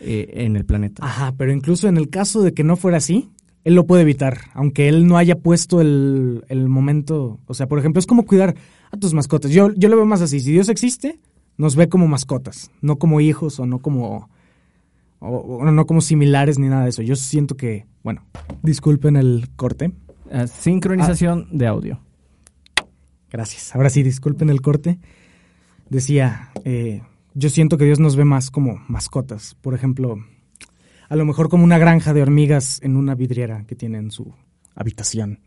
eh, en el planeta. Ajá, pero incluso en el caso de que no fuera así, él lo puede evitar, aunque él no haya puesto el, el momento. O sea, por ejemplo, es como cuidar a tus mascotas. Yo, yo lo veo más así. Si Dios existe, nos ve como mascotas, no como hijos o no como. O, o no como similares ni nada de eso. Yo siento que, bueno, disculpen el corte. Ah, sincronización de audio. Gracias. Ahora sí, disculpen el corte. Decía, eh, yo siento que Dios nos ve más como mascotas. Por ejemplo, a lo mejor como una granja de hormigas en una vidriera que tiene en su habitación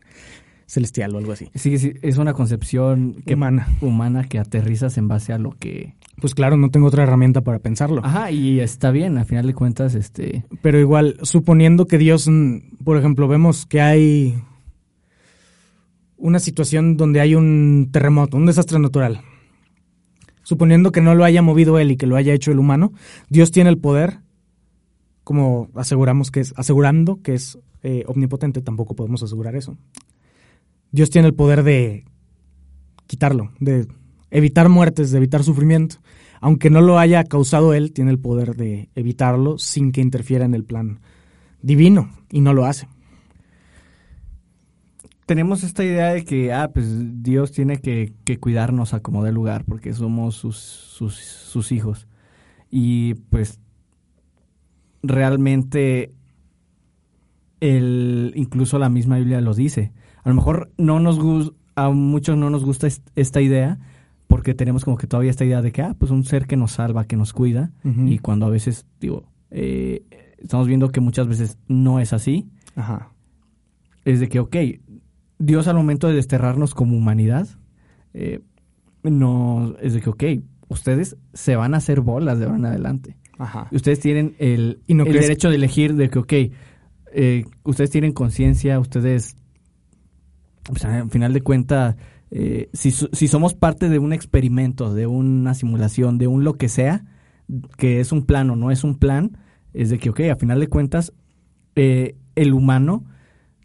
celestial o algo así. Sí, sí, es una concepción que, Humana. humana que aterrizas en base a lo que... Pues claro, no tengo otra herramienta para pensarlo. Ajá, y está bien, al final de cuentas, este... Pero igual, suponiendo que Dios, mm, por ejemplo, vemos que hay una situación donde hay un terremoto, un desastre natural. Suponiendo que no lo haya movido él y que lo haya hecho el humano, Dios tiene el poder, como aseguramos que es, asegurando que es eh, omnipotente, tampoco podemos asegurar eso. Dios tiene el poder de quitarlo, de evitar muertes, de evitar sufrimiento. Aunque no lo haya causado él, tiene el poder de evitarlo sin que interfiera en el plan divino, y no lo hace. tenemos esta idea de que, ah, pues Dios tiene que, que cuidarnos a como dé lugar, porque somos sus, sus, sus hijos. Y pues realmente el, incluso la misma Biblia lo dice. A lo mejor no nos a muchos no nos gusta est- esta idea, porque tenemos como que todavía esta idea de que, ah, pues un ser que nos salva, que nos cuida, y cuando a veces, digo, eh, estamos viendo que muchas veces no es así, Ajá. es de que, ok, Dios al momento de desterrarnos como humanidad, eh, no, es de que, ok, ustedes se van a hacer bolas de ahora en adelante. Ajá. Ustedes tienen el, ¿Y no el crees- derecho de elegir de que, ok, eh, ustedes tienen conciencia, ustedes, pues, al final de cuentas, eh, si, si somos parte de un experimento, de una simulación, de un lo que sea, que es un plan o no es un plan, es de que, ok, a final de cuentas, eh, el humano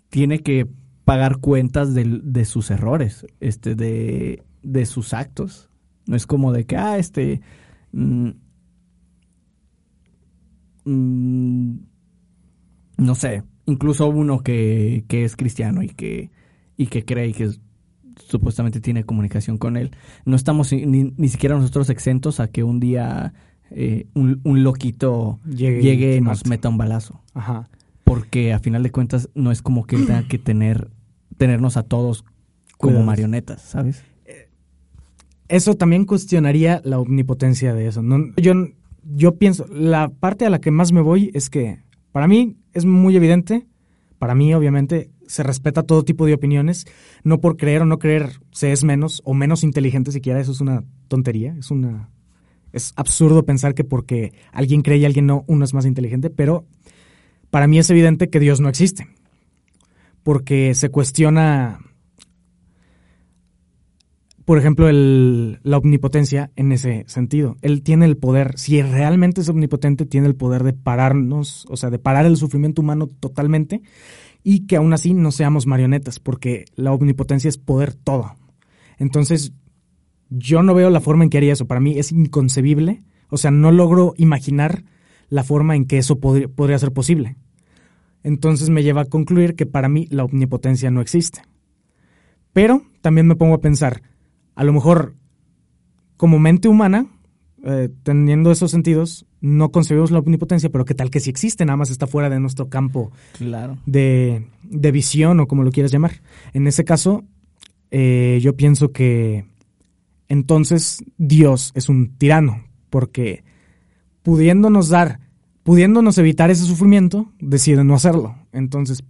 tiene que pagar cuentas del- de, sus errores, este, de, de sus actos. No es como de que, ah, este, mm, mm, no sé, incluso uno que, que es cristiano y que, y que cree y que es- supuestamente tiene comunicación con él, no estamos ni, ni- siquiera nosotros exentos a que un día eh, un, un loquito Llegue, llegue y nos mate. meta un balazo. Ajá. Porque a final de cuentas no es como que él tenga que tener, tenernos a todos como Cuidados. marionetas, ¿sabes? Eso también cuestionaría la omnipotencia de eso. No, yo, yo pienso, la parte a la que más me voy es que para mí es muy evidente, para mí obviamente, se respeta todo tipo de opiniones, no por creer o no creer se es menos o menos inteligente siquiera, eso es una tontería, es una es absurdo pensar que porque alguien cree y alguien no, uno es más inteligente, pero para mí es evidente que Dios no existe. Porque se cuestiona, por ejemplo, el, la omnipotencia en ese sentido. Él tiene el poder, si realmente es omnipotente, tiene el poder de pararnos, o sea, de parar el sufrimiento humano totalmente y que aún así no seamos marionetas, porque la omnipotencia es poder todo. Entonces, yo no veo la forma en que haría eso. Para mí es inconcebible. O sea, no logro imaginar la forma en que eso podría, ser posible. Entonces me lleva a concluir que para mí la omnipotencia no existe. Pero también me pongo a pensar, a lo mejor como mente humana, eh, teniendo esos sentidos, no concebimos la omnipotencia, pero qué tal que si existe, nada más está fuera de nuestro campo claro. de, de, visión o como lo quieras llamar. En ese caso, eh, yo pienso que entonces Dios es un tirano, porque pudiéndonos dar, pudiéndonos evitar ese sufrimiento, decide no hacerlo. Entonces,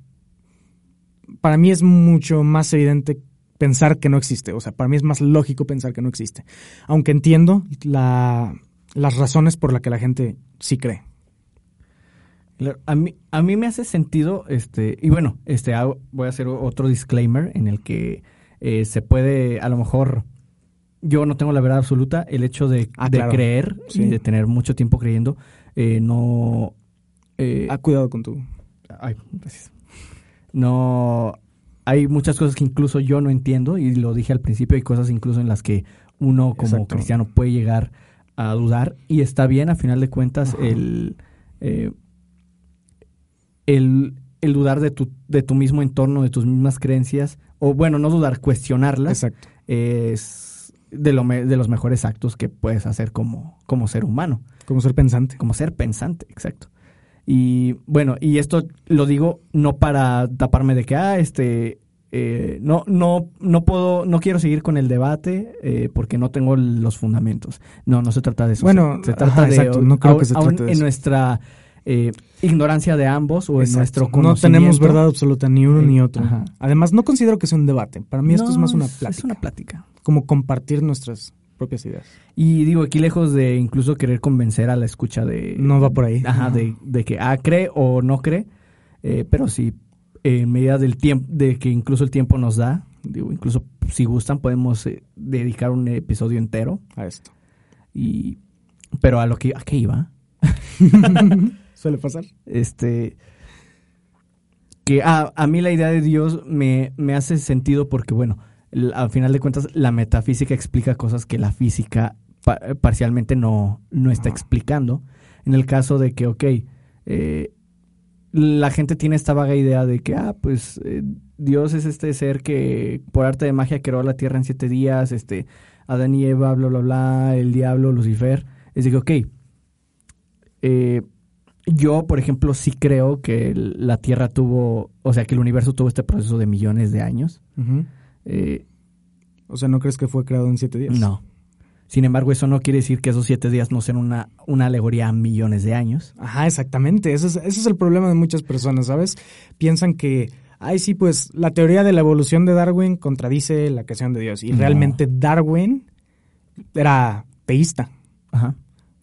para mí es mucho más evidente pensar que no existe, o sea, para mí es más lógico pensar que no existe, aunque entiendo las razones por las que la gente sí cree. A mí, a mí me hace sentido, este, y bueno, este, voy a hacer otro disclaimer en el que eh, se puede, a lo mejor, yo no tengo la verdad absoluta. El hecho de, ah, creer y de tener mucho tiempo creyendo, eh, no... Eh, ah, cuidado con tu... Ay, gracias. No... Hay muchas cosas que incluso yo no entiendo y lo dije al principio, hay cosas incluso en las que uno como cristiano puede llegar a dudar y está bien, a final de cuentas, el, eh, el, el, dudar de tu, de tu mismo entorno, de tus mismas creencias, o bueno, no dudar, cuestionarlas, Exacto. es de, lo de los mejores actos que puedes hacer como, como ser humano. Como ser pensante. Como ser pensante, exacto. Y bueno, y esto lo digo no para taparme de que, ah, este, eh, no, no, no puedo, no quiero seguir con el debate eh, porque no tengo los fundamentos. No, no se trata de eso. Bueno, se, trata de, exacto, no creo que se trate de en nuestra eh, ignorancia de ambos o en nuestro conocimiento. No tenemos verdad absoluta ni uno ni otro. Además, no considero que sea un debate. Para mí esto es más una plática. Es una plática como compartir nuestras propias ideas. Y digo, aquí lejos de incluso querer convencer a la escucha de... No va por ahí. Ajá, de, que ah, cree o no cree, eh, pero sí, en medida del tiempo, de que incluso el tiempo nos da, digo, incluso si gustan podemos eh, dedicar un episodio entero a esto. Y, pero a lo que, ¿a qué iba? Suele pasar. Este, que a, a mí la idea de Dios me, me hace sentido porque, bueno, al final de cuentas, la metafísica explica cosas que la física parcialmente no, no está explicando. En el caso de que, ok, eh, la gente tiene esta vaga idea de que, ah, pues eh, Dios es este ser que por arte de magia creó la tierra en siete días, este, Adán y Eva, bla, bla, bla, el diablo, Lucifer. Es de que, ok, eh, yo, por ejemplo, sí creo que la Tierra tuvo, o sea, que el universo tuvo este proceso de millones de años. Eh, o sea, ¿no crees que fue creado en siete días? No. Sin embargo, eso no quiere decir que esos siete días no sean una, una alegoría a millones de años. Ajá, exactamente. Ese es, ese es el problema de muchas personas, ¿sabes? Piensan que, ay, sí, pues la teoría de la evolución de Darwin contradice la creación de Dios. Y realmente Darwin era teísta. Ajá.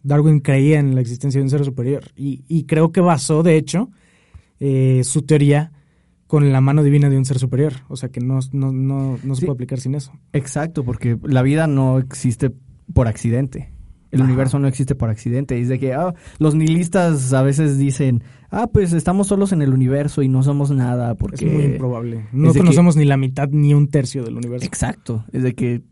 Darwin creía en la existencia de un ser superior. Y, y creo que basó, de hecho, eh, su teoría con la mano divina de un ser superior. O sea que no, no, no, no se puede aplicar sin eso. Exacto, porque la vida no existe por accidente. El universo no existe por accidente. Es de que ah, los nihilistas a veces dicen, ah, pues estamos solos en el universo y no somos nada. Porque es muy improbable. No conocemos ni la mitad ni un tercio del universo. Exacto. Es de que,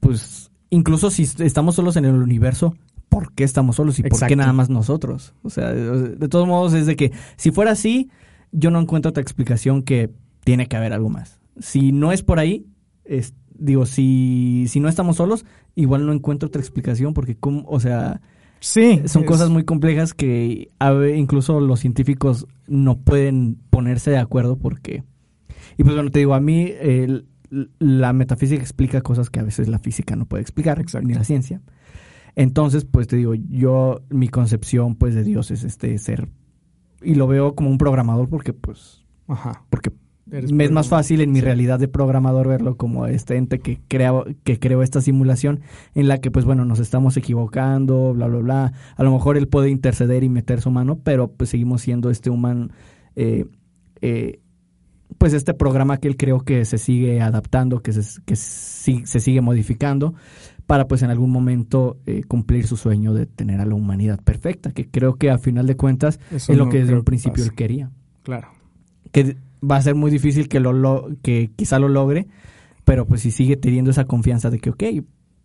pues, incluso si estamos solos en el universo, ¿por qué estamos solos y por qué nada más nosotros? O sea, de todos modos es de que si fuera así, yo no encuentro otra explicación que tiene que haber algo más. Si no es por ahí, es, digo, si, si no estamos solos, igual no encuentro otra explicación porque, o sea, sí, son cosas muy complejas que incluso los científicos no pueden ponerse de acuerdo porque... Y pues bueno, te digo, a mí la metafísica explica cosas que a veces la física no puede explicar, ni la ciencia. Entonces, pues te digo, yo, mi concepción pues de Dios es este ser y lo veo como un programador porque, pues, Ajá. porque me es más fácil en mi realidad de programador verlo como este ente que creó, que creó esta simulación en la que pues bueno nos estamos equivocando, bla bla bla. A lo mejor él puede interceder y meter su mano, pero pues seguimos siendo este humano, eh, eh, pues este programa que él creó que se sigue adaptando, que se, que se sigue modificando para pues en algún momento eh, cumplir su sueño de tener a la humanidad perfecta, que creo que a final de cuentas es lo que desde un principio él quería. Claro. Que va a ser muy difícil que lo, que quizá lo logre, pero pues si sigue teniendo esa confianza de que ok,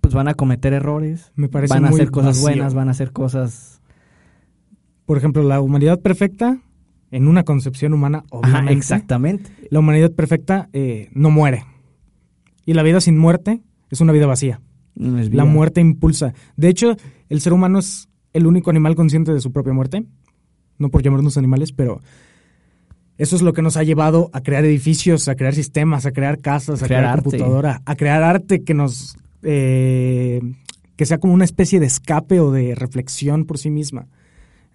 pues van a cometer errores, Me parece van a hacer cosas buenas, van a hacer cosas por ejemplo, la humanidad perfecta en una concepción humana, obviamente. exactamente. La humanidad perfecta eh, no muere. Y la vida sin muerte es una vida vacía. la muerte impulsa. De hecho, el ser humano es el único animal consciente de su propia muerte. No por llamarnos animales, pero eso es lo que nos ha llevado a crear edificios, a crear sistemas, a crear casas, a crear, computadora, a crear arte que nos eh, que sea como una especie de escape o de reflexión por sí misma.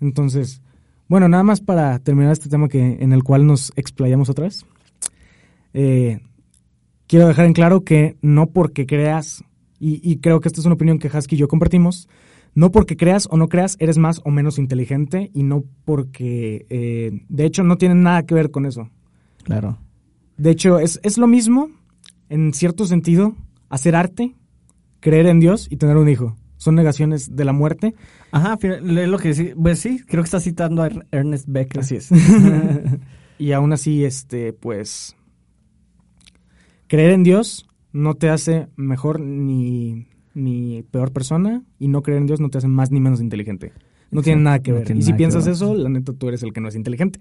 Entonces, bueno, nada más para terminar este tema que en el cual nos explayamos otra vez. Eh, quiero dejar en claro que no porque creas, y, creo que esta es una opinión que Husky y yo compartimos, no porque creas o no creas eres más o menos inteligente y no porque, eh, de hecho, no tiene nada que ver con eso. Claro. De hecho, es, es lo mismo, en cierto sentido, hacer arte, creer en Dios y tener un hijo. Son negaciones de la muerte. Ajá, es lo que sí, pues sí, creo que está citando a Ernest Becker. Así es. y aún así, este, pues, creer en Dios no te hace mejor ni ni peor persona y no creer en Dios no te hace más ni menos inteligente. No tiene nada que ver. y si piensas eso, la neta tú eres el que no es inteligente.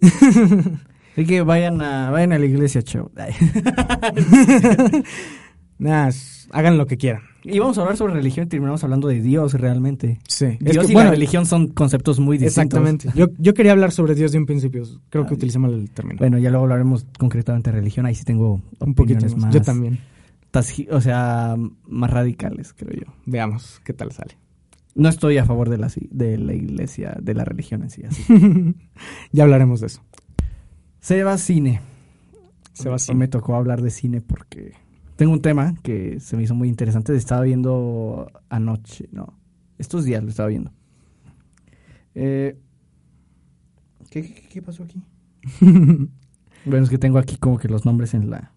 Así que vayan a, vayan a la iglesia, chao. Nada, hagan lo que quieran. Y vamos a hablar sobre religión y terminamos hablando de Dios realmente. Sí. Dios y la religión son conceptos muy distintos. Exactamente. Yo, yo quería hablar sobre Dios de un principio. Creo que utilicé mal el término. Bueno, ya luego hablaremos concretamente de religión. Ahí sí tengo un poquito más. Yo también o sea, más radicales, creo yo. Veamos qué tal sale. No estoy a favor de la, de la iglesia, de la religión en sí. Así. ya hablaremos de eso. Se va cine. Se va cine. Me tocó hablar de cine porque tengo un tema que se me hizo muy interesante. Estaba viendo anoche, no, estos días lo estaba viendo. Eh, ¿qué, qué, qué pasó aquí? bueno, es que tengo aquí como que los nombres en la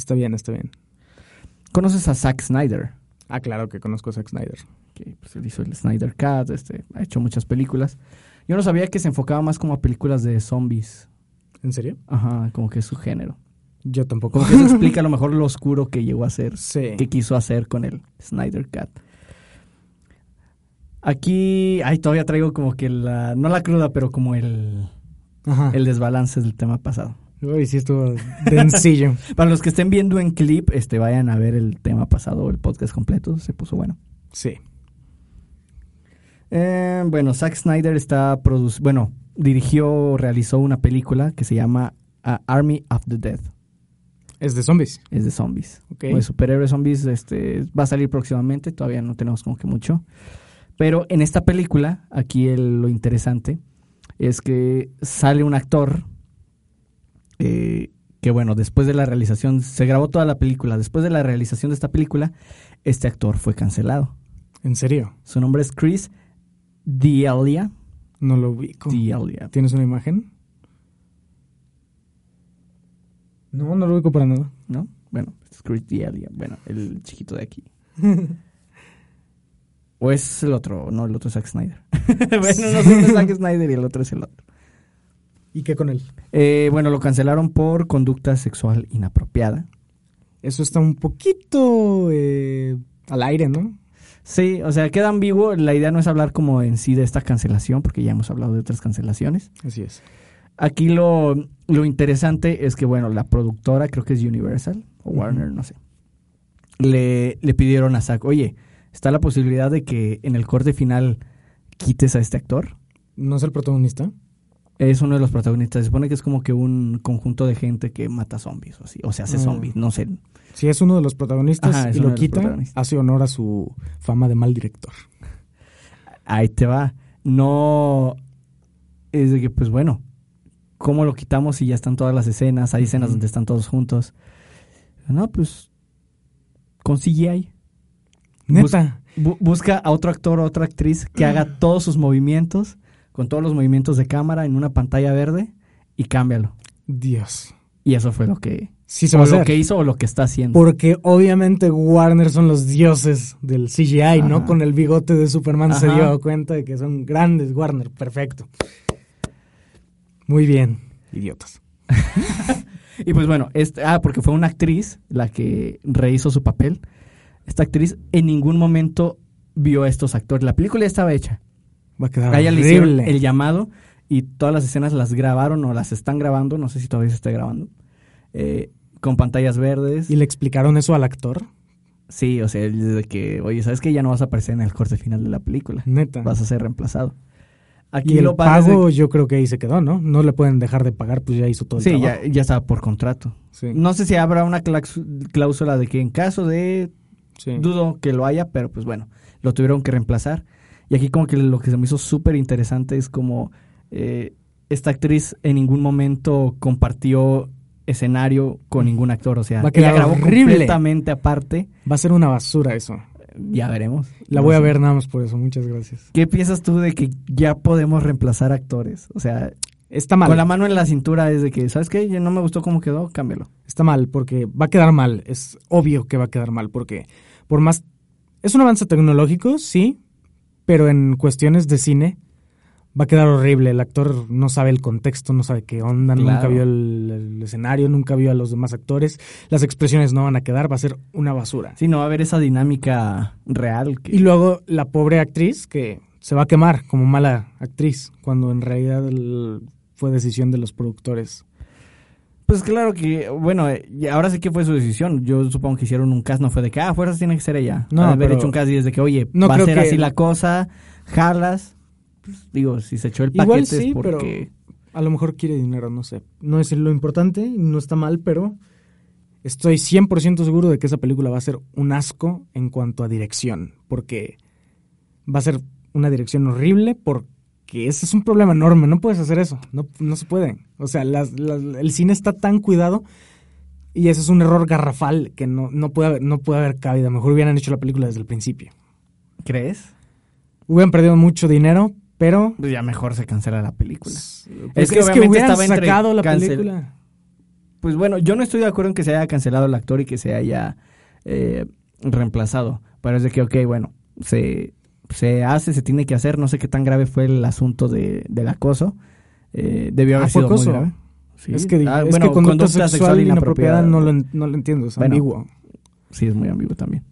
Está bien, está bien. ¿Conoces a Zack Snyder? Ah, claro que conozco a Zack Snyder. Que pues, él hizo el Snyder Cut, este, ha hecho muchas películas. Yo no sabía que se enfocaba más como a películas de zombies. ¿En serio? Ajá, como que es su género. Yo tampoco. Como que eso explica a lo mejor lo oscuro que llegó a ser, sí. que quiso hacer con el Snyder Cut. Aquí, ay, todavía traigo como que la, no la cruda, pero como el, el desbalance del tema pasado. Uy, sí estuvo sencillo. Para los que estén viendo en clip, este, vayan a ver el tema pasado, el podcast completo, se puso bueno. Sí. Eh, bueno, Zack Snyder está produciendo, bueno, dirigió, realizó una película que se llama uh, Army of the Dead. ¿Es de zombies? Es de zombies. Ok. de superhéroes zombies, este, va a salir próximamente, todavía no tenemos como que mucho. Pero en esta película, aquí lo interesante es que sale un actor eh, que bueno, después de la realización, se grabó toda la película, después de la realización de esta película, este actor fue cancelado. ¿En serio? Su nombre es Chris D'Elia. No lo ubico. D'Elia. ¿Tienes una imagen? No, no lo ubico para nada. ¿No? Bueno, es Chris D'Elia. Bueno, el chiquito de aquí. o es el otro, no, el otro es Zack Snyder. bueno, no sé, es Zack Snyder y el otro es el otro. ¿Y qué con él? Eh, bueno, lo cancelaron por conducta sexual inapropiada. Eso está un poquito eh, al aire, ¿no? Sí, o sea, queda ambiguo. La idea no es hablar como en sí de esta cancelación, porque ya hemos hablado de otras cancelaciones. Así es. Aquí lo, interesante es que, bueno, la productora, creo que es Universal o Warner, no sé, le, le pidieron a Zack, oye, ¿está la posibilidad de que en el corte final quites a este actor? ¿No es el protagonista? Es uno de los protagonistas. Se supone que es como que un conjunto de gente que mata zombies o así. O se hace ah. zombies, no sé. Si es uno de los protagonistas y lo quita, hace honor a su fama de mal director. Ahí te va. No. Es de que, pues bueno. ¿cómo lo quitamos si ya están todas las escenas? Hay escenas donde están todos juntos. No, pues con CGI. Neta. Bu- busca a otro actor o otra actriz que haga todos sus movimientos, con todos los movimientos de cámara en una pantalla verde y cámbialo. Dios. Y eso fue lo que, Sí se o va a lo hacer. que hizo o lo que está haciendo. Porque obviamente Warner son los dioses del CGI, ¿no? Con el bigote de Superman se dio cuenta de que son grandes Warner. Perfecto. Muy bien, idiotas. Y pues bueno, este, ah, porque fue una actriz la que rehizo su papel. Esta actriz en ningún momento vio a estos actores. La película ya estaba hecha. Va a quedar ella le horrible. el llamado y todas las escenas las grabaron o las están grabando, no sé si todavía se está grabando, eh, con pantallas verdes. ¿Y le explicaron eso al actor? Sí, o sea, desde que, oye, ¿sabes que Ya no vas a aparecer en el corte final de la película. Neta. Vas a ser reemplazado. Aquí y el lo de pago yo creo que ahí se quedó, ¿no? No le pueden dejar de pagar, pues ya hizo todo el Sí, ya, trabajo. ya estaba por contrato. Sí, No sé si habrá una cláusula de que en caso de sí. Dudo que lo haya, pero pues bueno, lo tuvieron que reemplazar. Y aquí como que lo que se me hizo súper interesante es como eh, esta actriz en ningún momento compartió escenario con ningún actor. O sea, Va a quedar ella grabó horrible. completamente aparte. Va a ser una basura eso. Ya veremos. La No voy a ver nada más por eso. Muchas gracias. ¿Qué piensas tú de que ya podemos reemplazar actores? O sea, Está mal. con la mano en la cintura es de que, ¿sabes qué? Ya no me gustó cómo quedó, cámbialo. Está mal porque va a quedar mal. Es obvio que va a quedar mal porque por más... Es un avance tecnológico, sí, pero en cuestiones de cine va a quedar horrible. El actor no sabe el contexto, no sabe qué onda, nunca vio el, el escenario, nunca vio a los demás actores. Las expresiones no van a quedar, va a ser una basura. Sí, no va a haber esa dinámica real. Que... Y luego la pobre actriz que se va a quemar como mala actriz, cuando en realidad el- fue decisión de los productores. Pues claro que, bueno, ahora sí que fue su decisión. Yo supongo que hicieron un cast, no fue de que, ah, fuerzas tiene que ser ella. No, haber pero- hecho un cast y desde que, oye, No va a ser que- así la cosa, jalas. Pues, digo, si se echó el Igual paquete sí, es porque... A lo mejor quiere dinero, no sé. No es lo importante, no está mal, pero estoy 100% seguro de que esa película va a ser un asco en cuanto a dirección, porque va a ser una dirección horrible, porque ese es un problema enorme, no puedes hacer eso, no, no se puede. O sea, las- las- el cine está tan cuidado y ese es un error garrafal que no, no, puede, haber, no puede haber cabida. Mejor hubieran hecho la película desde el principio. ¿Crees? Hubieran perdido mucho dinero, pero... Pues ya mejor se cancela la película. Es Es que, que es que hubieran estaba sacado la cancel- película. Pues bueno, yo no estoy de acuerdo en que se haya cancelado el actor y que se haya eh, reemplazado. Pero es de que, ok, bueno, se, se hace, se tiene que hacer. No sé qué tan grave fue el asunto de, del acoso. Eh, debió haber Ah, ¿fue sido muy grave. Sí. Es que, Ah, es bueno, que conducta, sexual, inapropiada no lo, no lo entiendo, es Bueno. ambiguo. Sí, es muy ambiguo también.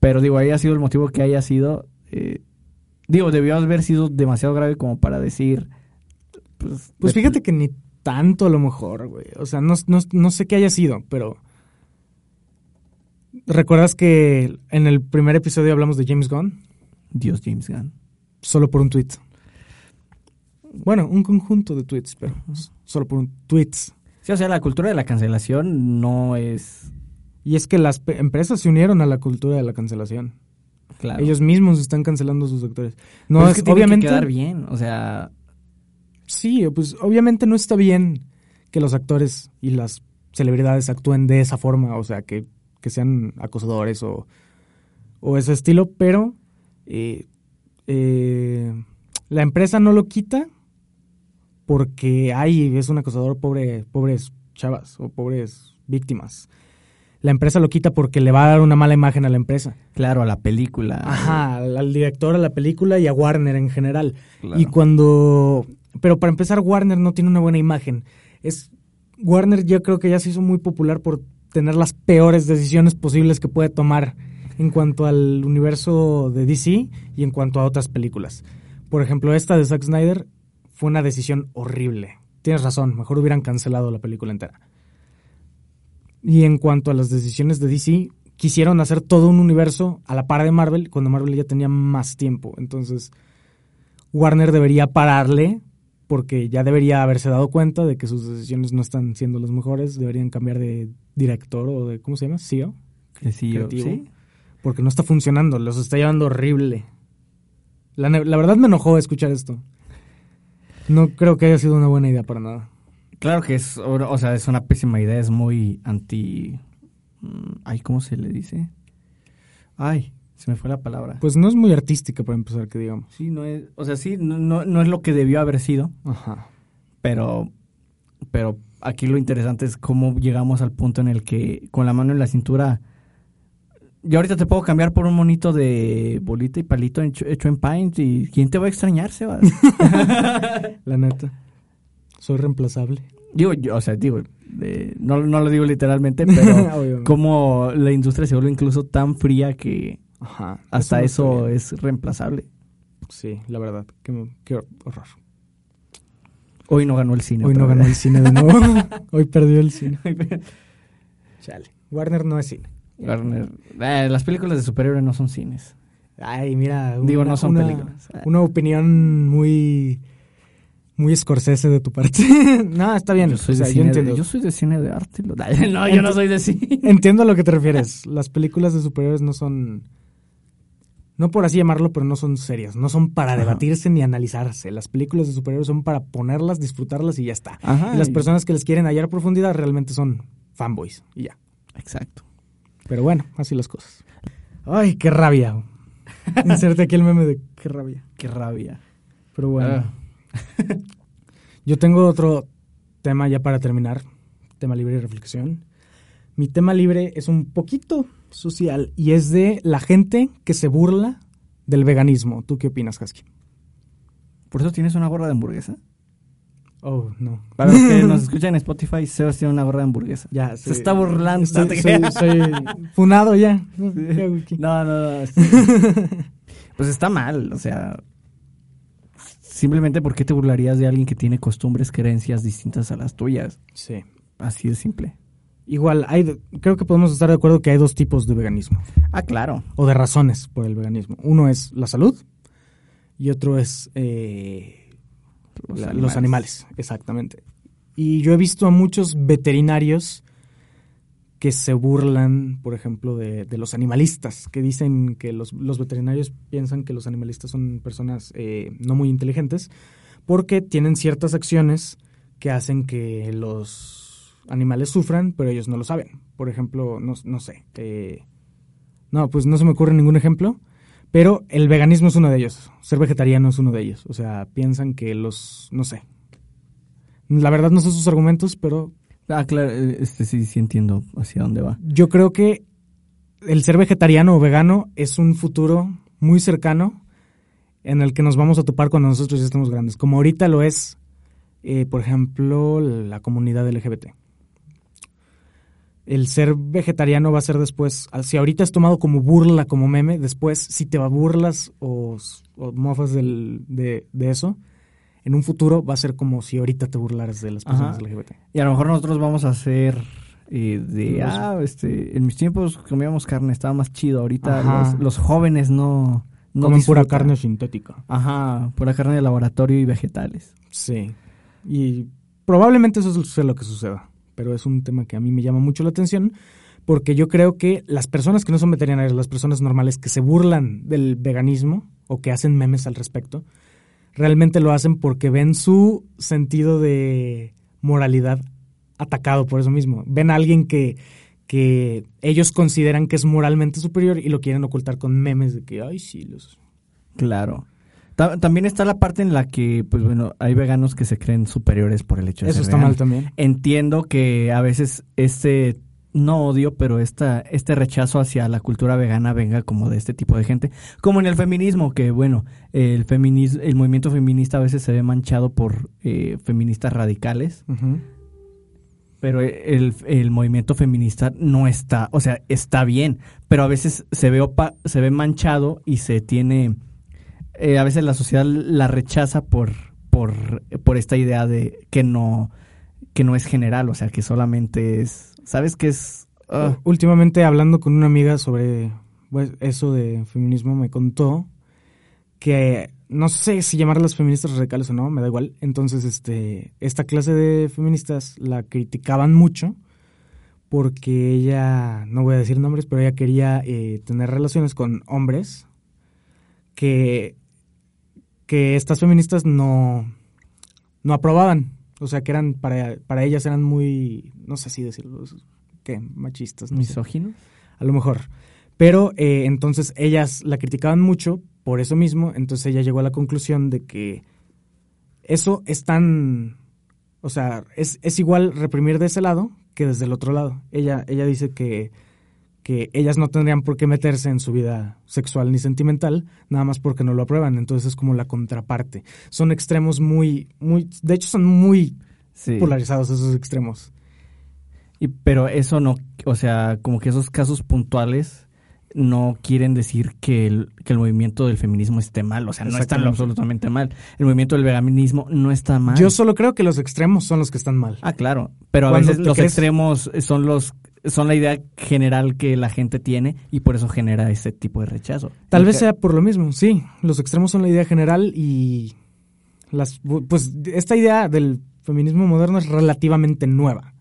Pero digo, haya sido el motivo que haya sido. eh, digo, debió haber sido demasiado grave como para decir. Pues, Pues de- fíjate que ni tanto a lo mejor, güey. O sea, no, no, no sé qué haya sido, pero... ¿Recuerdas que en el primer episodio hablamos de James Gunn? Dios, James Gunn. Solo por un tweet. Bueno, un conjunto de tweets, pero solo por un tweet. Sí, o sea, la cultura de la cancelación no es. Y es que las empresas se unieron a la cultura de la cancelación. Claro. Ellos mismos están cancelando a sus actores. No, Pero es, que tiene obviamente... que quedar bien. O sea, Sí, pues obviamente no está bien que los actores y las celebridades actúen de esa forma, o sea, que, que sean acosadores o, o ese estilo, pero eh, eh, la empresa no lo quita porque ay, es un acosador, pobre, pobres chavas o pobres víctimas. La empresa lo quita porque le va a dar una mala imagen a la empresa. claro, a la película. Ajá, al, director, a la película y a Warner en general. Claro. Y cuando... Pero para empezar, Warner no tiene una buena imagen. Es Warner yo creo que ya se hizo muy popular por tener las peores decisiones posibles que puede tomar en cuanto al universo de DC y en cuanto a otras películas. Por ejemplo, esta de Zack Snyder fue una decisión horrible. Tienes razón, mejor hubieran cancelado la película entera. Y en cuanto a las decisiones de DC, quisieron hacer todo un universo a la par de Marvel cuando Marvel ya tenía más tiempo. Entonces, Warner debería pararle porque ya debería haberse dado cuenta de que sus decisiones no están siendo las mejores. Deberían cambiar de director o de, ¿cómo se llama? CEO. Yo- creativo. sí. Porque no está funcionando, los está llevando horrible. La, verdad me enojó escuchar esto. No creo que haya sido una buena idea para nada. Claro que es, o sea, es una pésima idea, es muy anti... mm, Ay, ¿cómo se le dice? Ay, se me fue la palabra. Pues no es muy artística para empezar, que digamos. Sí, no es, o sea, sí, no, no, no es lo que debió haber sido, Ajá. pero, pero aquí lo interesante es cómo llegamos al punto en el que con la mano en la cintura, yo ahorita te puedo cambiar por un monito de bolita y palito hecho, hecho en Paint y ¿quién te va a extrañar, Sebas? La neta. Soy reemplazable. digo, yo, o sea, digo, eh, no, no lo digo literalmente, pero cómo la industria se vuelve incluso tan fría que Ajá. hasta eso es reemplazable. Sí, la verdad. Qué, qué horror. Hoy no ganó el cine. Hoy no ganó el cine de nuevo. Hoy perdió el cine. Chale. Warner no es cine. Warner. Eh, las películas de superhéroes no son cines. Ay, mira. Digo, no son una- películas. Una opinión muy. Muy Scorsese de tu parte. no, está bien. Yo soy, o sea, de yo cine entiendo. de, yo soy de cine de arte. No, yo no soy de cine. Entiendo a lo que te refieres. Las películas de superhéroes no son. No por así llamarlo, pero no son serias. No son para Ajá. debatirse ni analizarse. Las películas de superhéroes son para ponerlas, disfrutarlas y ya está. Ajá. y las y- personas que les quieren hallar profundidad realmente son fanboys y ya. Exacto. Pero bueno, así las cosas. Ay, qué rabia. Inserte aquí el meme de qué rabia. Qué rabia. Pero bueno. Ah. Yo tengo otro tema ya para terminar. Tema libre de reflexión. Mi tema libre es un poquito social y es de la gente que se burla del veganismo. ¿Tú qué opinas, Husky? ¿Por eso tienes una gorra de hamburguesa? Oh, no. Para los que nos escuchan en Spotify, Sebas tiene una gorra de hamburguesa. Ya, Se está burlando. Estoy, soy, soy funado ya. No, no, no. pues está mal, o sea. Simplemente porque te burlarías de alguien que tiene costumbres, creencias distintas a las tuyas. Sí. Así de simple. Igual, hay, creo que podemos estar de acuerdo que hay dos tipos de veganismo. Ah, claro. o de razones por el veganismo. Uno es la salud y otro es eh, la- los, animales. exactamente. Y yo he visto a muchos veterinarios que se burlan, por ejemplo, de, de los animalistas, que dicen que los, los veterinarios piensan que los animalistas son personas eh, no muy inteligentes porque tienen ciertas acciones que hacen que los animales sufran, pero ellos no lo saben. Por ejemplo, no, no sé. eh, no, pues no se me ocurre ningún ejemplo, pero el veganismo es uno de ellos. Ser vegetariano es uno de ellos. O sea, piensan que los, no sé. La verdad no sé sus argumentos, pero Ah, claro, eh, este sí, sí entiendo hacia dónde va. yo creo que el ser vegetariano o vegano es un futuro muy cercano en el que nos vamos a topar cuando nosotros ya estemos grandes. Como ahorita lo es, eh, por ejemplo, la comunidad LGBT. El ser vegetariano va a ser después, si ahorita es tomado como burla, como meme, después si te burlas o, o mofas del- de, de eso, en un futuro va a ser como si ahorita te burlaras de las personas Ajá. LGBT. Y a lo mejor nosotros vamos a hacer eh, de, Los- ah, este, en mis tiempos comíamos carne, estaba más chido. Ahorita los, los jóvenes no, no Comen pura carne sintética. Ajá, pura carne de laboratorio y vegetales. Sí. Y probablemente eso sea lo que suceda. Pero es un tema que a mí me llama mucho la atención porque yo creo que las personas que no son veterinarias, las personas normales que se burlan del veganismo o que hacen memes al respecto, realmente lo hacen porque ven su sentido de moralidad atacado por eso mismo. Ven a alguien que, que ellos consideran que es moralmente superior y lo quieren ocultar con memes de que, ay, sí, los... Claro. Ta- también está la parte en la que, pues bueno, hay veganos que se creen superiores por el hecho de Eso ser está mal también. Entiendo que a veces este, no odio, pero esta, este rechazo hacia la cultura vegana venga como de este tipo de gente. Como en el feminismo, que bueno, el, feminis el movimiento feminista a veces se ve manchado por eh, feministas radicales. Pero el, el movimiento feminista no está, o sea, está bien, pero a veces se ve, opa- se ve manchado y se tiene, eh, a veces la sociedad la rechaza por, por, por esta idea de que no, que no es general, o sea, que solamente es, ¿sabes qué es? Ah, Últimamente hablando con una amiga sobre pues, eso de feminismo me contó que no sé si llamarlas feministas radicales o no, me da igual. Entonces, este, esta clase de feministas la criticaban mucho porque ella, no voy a decir nombres, pero ella quería eh, tener relaciones con hombres que, que estas feministas no, no aprobaban. O sea, que eran, para, para ellas eran muy, no sé si decirlo, ¿qué? Machistas. No ¿Misóginos? A lo mejor. Pero eh, entonces ellas la criticaban mucho por eso mismo, entonces ella llegó a la conclusión de que eso es tan, o sea, es, es igual reprimir de ese lado que desde el otro lado. Ella, ella dice que, que ellas no tendrían por qué meterse en su vida sexual ni sentimental, nada más porque no lo aprueban. Entonces es como la contraparte. Son extremos muy, muy, de hecho son muy polarizados esos extremos. Y, pero eso no, o sea, como que esos casos puntuales no quieren decir que el, que el movimiento del feminismo esté mal, o sea, no está absolutamente mal. El movimiento del veganismo no está mal. Yo solo creo que los extremos son los que están mal. Ah, claro, pero a veces los extremos son los son la idea general que la gente tiene y por eso genera ese tipo de rechazo. Tal vez sea por lo mismo, sí, los extremos son la idea general y las pues esta idea del feminismo moderno es relativamente nueva.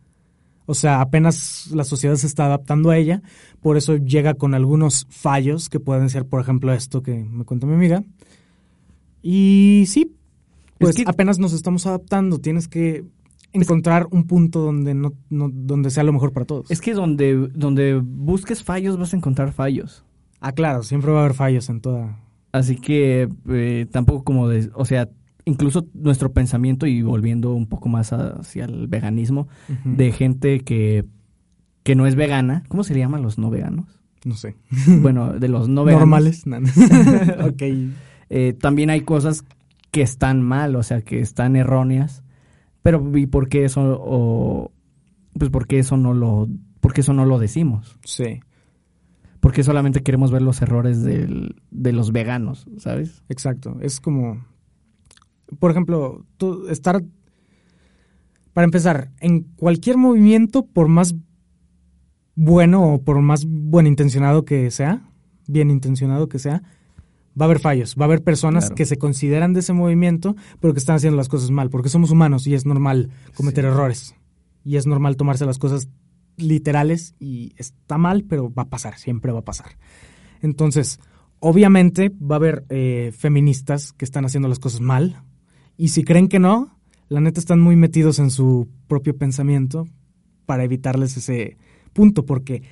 O sea, apenas la sociedad se está adaptando a ella, por eso llega con algunos fallos que pueden ser, por ejemplo, esto que me cuenta mi amiga. Y sí, pues apenas nos estamos adaptando, tienes que encontrar un punto donde no, donde sea lo mejor para todos. Es que donde, donde busques fallos vas a encontrar fallos. Ah, claro, siempre va a haber fallos en toda. Así que eh, tampoco como de, o sea, incluso nuestro pensamiento y volviendo un poco más hacia el veganismo, de gente que, que no es vegana, ¿cómo se le llaman los no veganos? No sé. Bueno, de los no veganos. Normales. ok. Eh, también hay cosas que están mal, o sea, que están erróneas, pero ¿y por qué eso, o, pues por qué eso no lo, por qué eso no lo decimos? Sí. Porque solamente queremos ver los errores del, de los veganos, ¿sabes? Exacto. Es como por ejemplo, estar, para empezar, en cualquier movimiento, por más bueno o por más buen intencionado que sea, bien intencionado que sea, va a haber fallos, va a haber personas que se consideran de ese movimiento, pero que están haciendo las cosas mal, porque somos humanos y es normal cometer errores. Y es normal tomarse las cosas literales y está mal, pero va a pasar, siempre va a pasar. Entonces, obviamente va a haber eh, feministas que están haciendo las cosas mal, y si creen que no, la neta están muy metidos en su propio pensamiento para evitarles ese punto, porque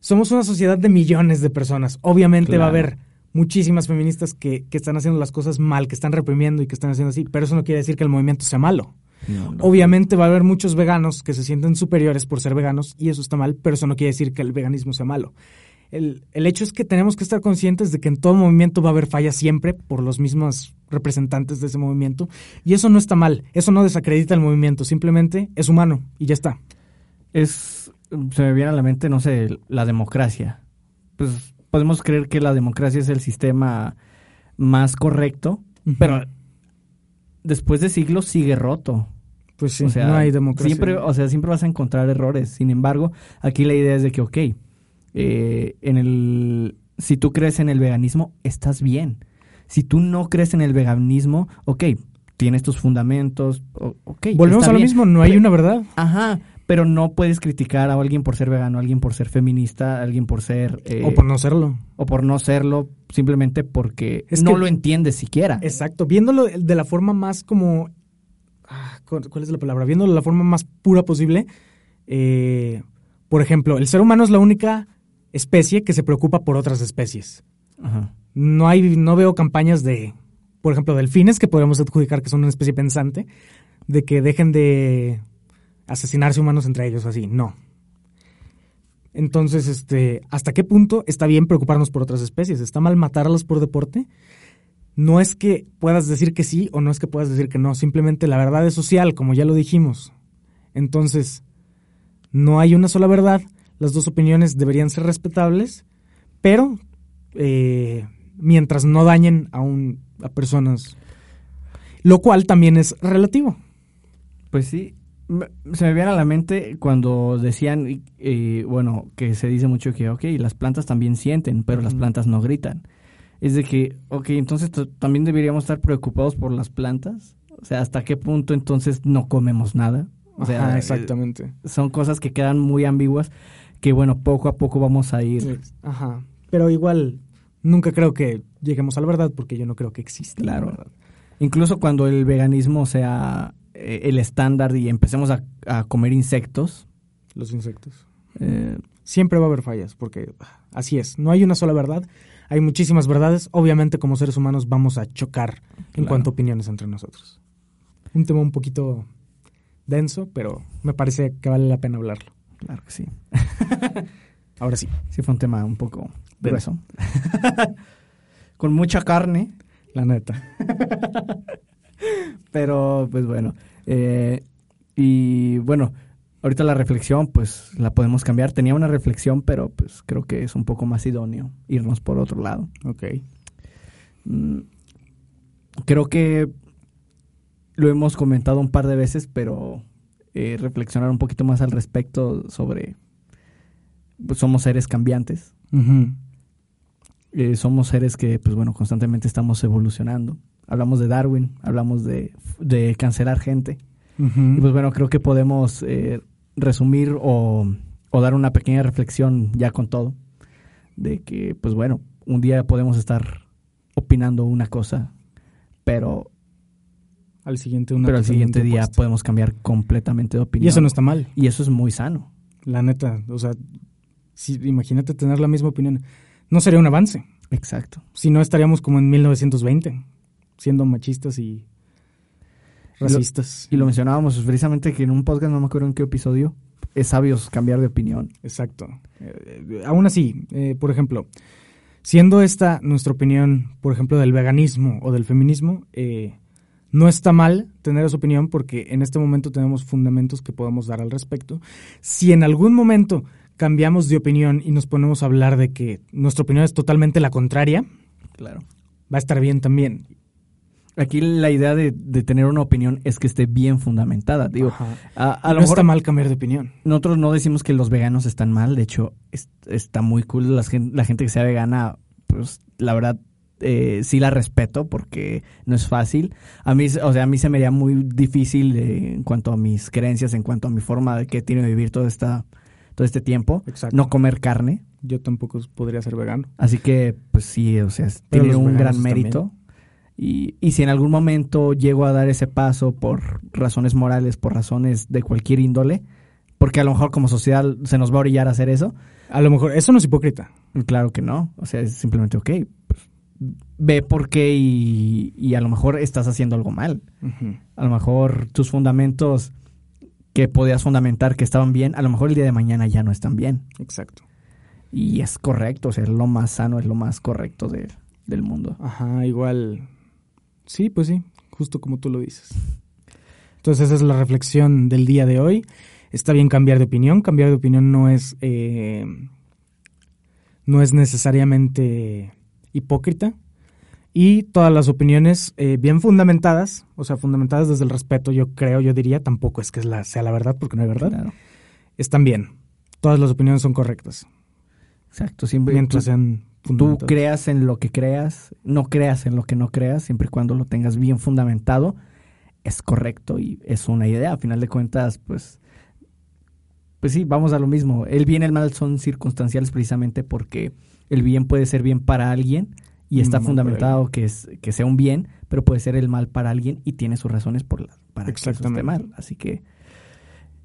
somos una sociedad de millones de personas. Obviamente va a haber muchísimas feministas que, están haciendo las cosas mal, que están reprimiendo y que están haciendo así, pero eso no quiere decir que el movimiento sea malo. Obviamente va a haber muchos veganos que se sienten superiores por ser veganos y eso está mal, pero eso no quiere decir que el veganismo sea malo. El, el, hecho es que tenemos que estar conscientes de que en todo movimiento va a haber fallas siempre por los mismos representantes de ese movimiento. Y eso no está mal, eso no desacredita el movimiento, simplemente es humano y ya está. Es, se me viene a la mente, no sé, la democracia. Pues podemos creer que la democracia es el sistema más correcto, pero después de siglos sigue roto. Pues sí, no hay democracia. Siempre, o sea, siempre vas a encontrar errores. Sin embargo, aquí la idea es de que, ok, eh, en el, si tú crees en el veganismo, estás bien. Si tú no crees en el veganismo, ok, tienes tus fundamentos, ok. Volvemos a lo mismo, no hay una verdad. Ajá, pero no puedes criticar a alguien por ser vegano, a alguien por ser feminista, a alguien por ser... Eh, o por no serlo. O por no serlo, simplemente porque no lo entiendes siquiera. Exacto, viéndolo de la forma más como... Ah, ¿Cuál es la palabra? Viéndolo de la forma más pura posible. Eh, por ejemplo, el ser humano es la única especie que se preocupa por otras especies. Ajá no hay, no veo campañas de, por ejemplo, delfines, que podríamos adjudicar que son una especie pensante, de que dejen de asesinarse humanos entre ellos, así, no. Entonces, este, ¿hasta qué punto está bien preocuparnos por otras especies? ¿Está mal matarlas por deporte? No es que puedas decir que sí o no es que puedas decir que no, simplemente la verdad es social, como ya lo dijimos. Entonces, no hay una sola verdad, las dos opiniones deberían ser respetables, pero eh, mientras no dañen a, un, a personas. Lo cual también es relativo. Pues sí, se me viene a la mente cuando decían, eh, bueno, que se dice mucho que, ok, las plantas también sienten, pero las plantas no gritan. Es de que, ok, entonces también deberíamos estar preocupados por las plantas. O sea, ¿hasta qué punto entonces no comemos nada? O sea, eh, exactamente. son cosas que quedan muy ambiguas que, bueno, poco a poco vamos a ir. Ajá. Pero igual, nunca creo que lleguemos a la verdad porque yo no creo que exista. Claro. Incluso cuando el veganismo sea eh, el estándar y empecemos a, a comer insectos, Los insectos. eh, Siempre va a haber fallas, porque ah, así es. No hay una sola verdad. Hay muchísimas verdades. Obviamente, como seres humanos, vamos a chocar en Claro. cuanto a opiniones entre nosotros. Un tema un poquito denso, pero me parece que vale la pena hablarlo. claro que sí. Ahora sí. Sí fue un tema un poco grueso. Con mucha carne, La neta. pero pues bueno. eh, y bueno, ahorita la reflexión pues la podemos cambiar. Tenía una reflexión, pero pues creo que es un poco más idóneo irnos por otro lado. Ok. Mm, creo que lo hemos comentado un par de veces, pero eh, reflexionar un poquito más al respecto sobre pues, somos seres cambiantes. Eh, somos seres que pues bueno constantemente estamos evolucionando. Hablamos de Darwin, hablamos de, de cancelar gente. Y pues bueno, creo que podemos eh, resumir o, o dar una pequeña reflexión ya con todo, de que pues bueno, un día podemos estar opinando una cosa, pero al siguiente una pero al siguiente día podemos cambiar completamente de opinión. Y eso no está mal, Y eso es muy sano. la neta. O sea, si, imagínate tener la misma opinión. No sería un avance. Exacto. Si no, estaríamos como en 1920, siendo machistas y racistas. Y lo mencionábamos precisamente que en un podcast, no me acuerdo en qué episodio, es sabios cambiar de opinión. Exacto. Eh, eh, aún así, eh, por ejemplo, siendo esta nuestra opinión, por ejemplo, del veganismo o del feminismo, eh, no está mal tener esa opinión porque en este momento tenemos fundamentos que podemos dar al respecto. Si en algún momento cambiamos de opinión y nos ponemos a hablar de que nuestra opinión es totalmente la contraria, Claro. va a estar bien también. Aquí la idea de, de tener una opinión es que esté bien fundamentada. Digo, Ajá. a, a Y lo no mejor está mal cambiar de opinión. nosotros no decimos que los veganos están mal. De hecho, es- está muy cool. La, la gente que sea vegana, pues la verdad, eh, sí la respeto porque no es fácil. A mí, o sea, a mí se me haría muy difícil eh, en cuanto a mis creencias, en cuanto a mi forma de que tiene de vivir todo, esta, todo este tiempo. Exacto. No comer carne. Yo tampoco podría ser vegano. Así que, pues sí, o sea, Pero tiene un gran también. Y, y si en algún momento llego a dar ese paso por razones morales, por razones de cualquier índole, porque a lo mejor como sociedad se nos va a orillar a hacer eso, A lo mejor, eso no es hipócrita. claro que no. O sea, es simplemente, ok, pues, ve por qué y, y a lo mejor estás haciendo algo mal. A lo mejor tus fundamentos que podías fundamentar que estaban bien, a lo mejor el día de mañana ya no están bien. Exacto. Y es correcto, o sea, es lo más sano, es lo más correcto de- del mundo. Ajá, igual. Sí, pues sí, justo como tú lo dices. Entonces esa es la reflexión del día de hoy. Está bien cambiar de opinión. Cambiar de opinión no es eh, no es necesariamente hipócrita. Y todas las opiniones eh, bien fundamentadas, o sea, fundamentadas desde el respeto, yo creo, yo diría, tampoco es que la- sea la verdad, porque no hay verdad, Claro. están bien. Todas las opiniones son correctas, Exacto, siempre mientras tú, sean tú creas en lo que creas, no creas en lo que no creas, siempre y cuando lo tengas bien fundamentado, es correcto y es una idea. A final de cuentas, pues, pues sí, vamos a lo mismo. El bien y el mal son circunstanciales precisamente porque el bien puede ser bien para alguien y está fundamentado que, es, que sea un bien, pero puede ser el mal para alguien y tiene sus razones por la- para que eso esté mal. Así que...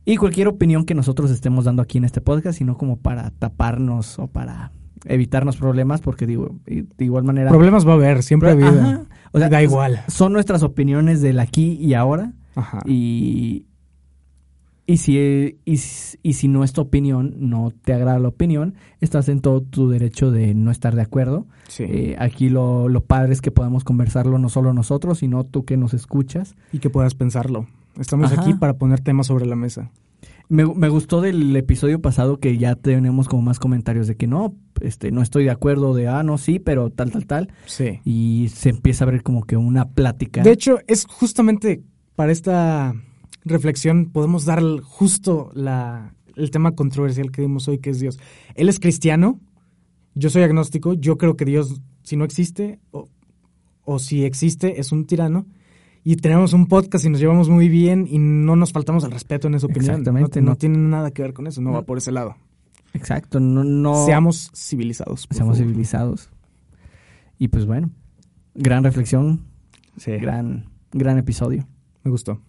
Y cualquier opinión que nosotros estemos dando aquí en este podcast, sino como para taparnos o para evitarnos problemas, porque digo, de igual manera... Problemas va a haber, siempre ha habido. O sea, da igual. Son nuestras opiniones del aquí y ahora, Ajá. y, y, si, y, si- y si nuestra opinión no te agrada la opinión, estás en todo tu derecho de no estar de acuerdo. Sí. Eh, aquí lo, lo padre es que podamos conversarlo no solo nosotros, sino tú que nos escuchas. y que puedas pensarlo. Estamos Ajá. aquí para poner temas sobre la mesa. Me, me gustó del episodio pasado que ya tenemos como más comentarios de que no, este, no estoy de acuerdo, de ah, no, sí, pero tal, tal, tal. Sí. Y se empieza a ver como que una plática. De hecho, es justamente para esta reflexión podemos dar justo la, el tema controversial que dimos hoy, que es Dios. Él es cristiano, yo soy agnóstico, yo creo que Dios, si no existe, o, o si existe, es un tirano. Y tenemos un podcast y nos llevamos muy bien y no nos faltamos al respeto en esa opinión. Exactamente, No, no no. tiene nada que ver con eso, no, No. va por ese lado. Exacto, no, no Seamos civilizados. seamos favor. civilizados. Y pues bueno, gran reflexión, Sí, gran, gran episodio. me gustó.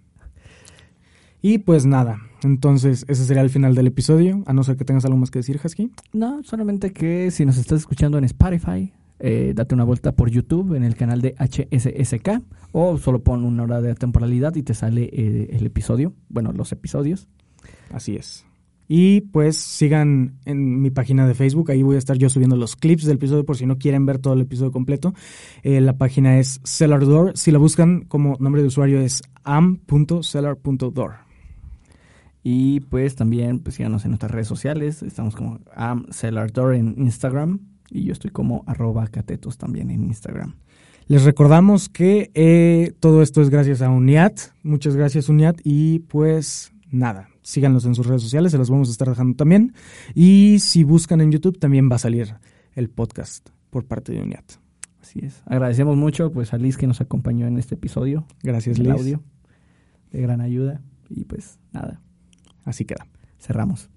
Y pues nada, entonces ese sería el final del episodio, a no ser que tengas algo más que decir, Husky. No, solamente que si nos estás escuchando en Spotify, eh, date una vuelta por YouTube en el canal de HSSK o solo pon una hora de temporalidad y te sale eh, el episodio, bueno, los episodios. Así es. Y pues sigan en mi página de Facebook, ahí voy a estar yo subiendo los clips del episodio por si no quieren ver todo el episodio completo. Eh, la página es Cellar si la buscan como nombre de usuario es am.cellar.door. Y pues también pues síganos en nuestras redes sociales, estamos como am.cellar.door en Instagram y yo estoy como arroba catetos también en Instagram. Les recordamos que eh, todo esto es gracias a UNIAT. Muchas gracias UNIAT y pues nada, síganos en sus redes sociales, se los vamos a estar dejando también. Y si buscan en YouTube también va a salir el podcast por parte de UNIAT. Así es. Agradecemos mucho pues a Liz que nos acompañó en este episodio. Gracias Liz. audio de gran ayuda y pues nada. Así queda. Cerramos.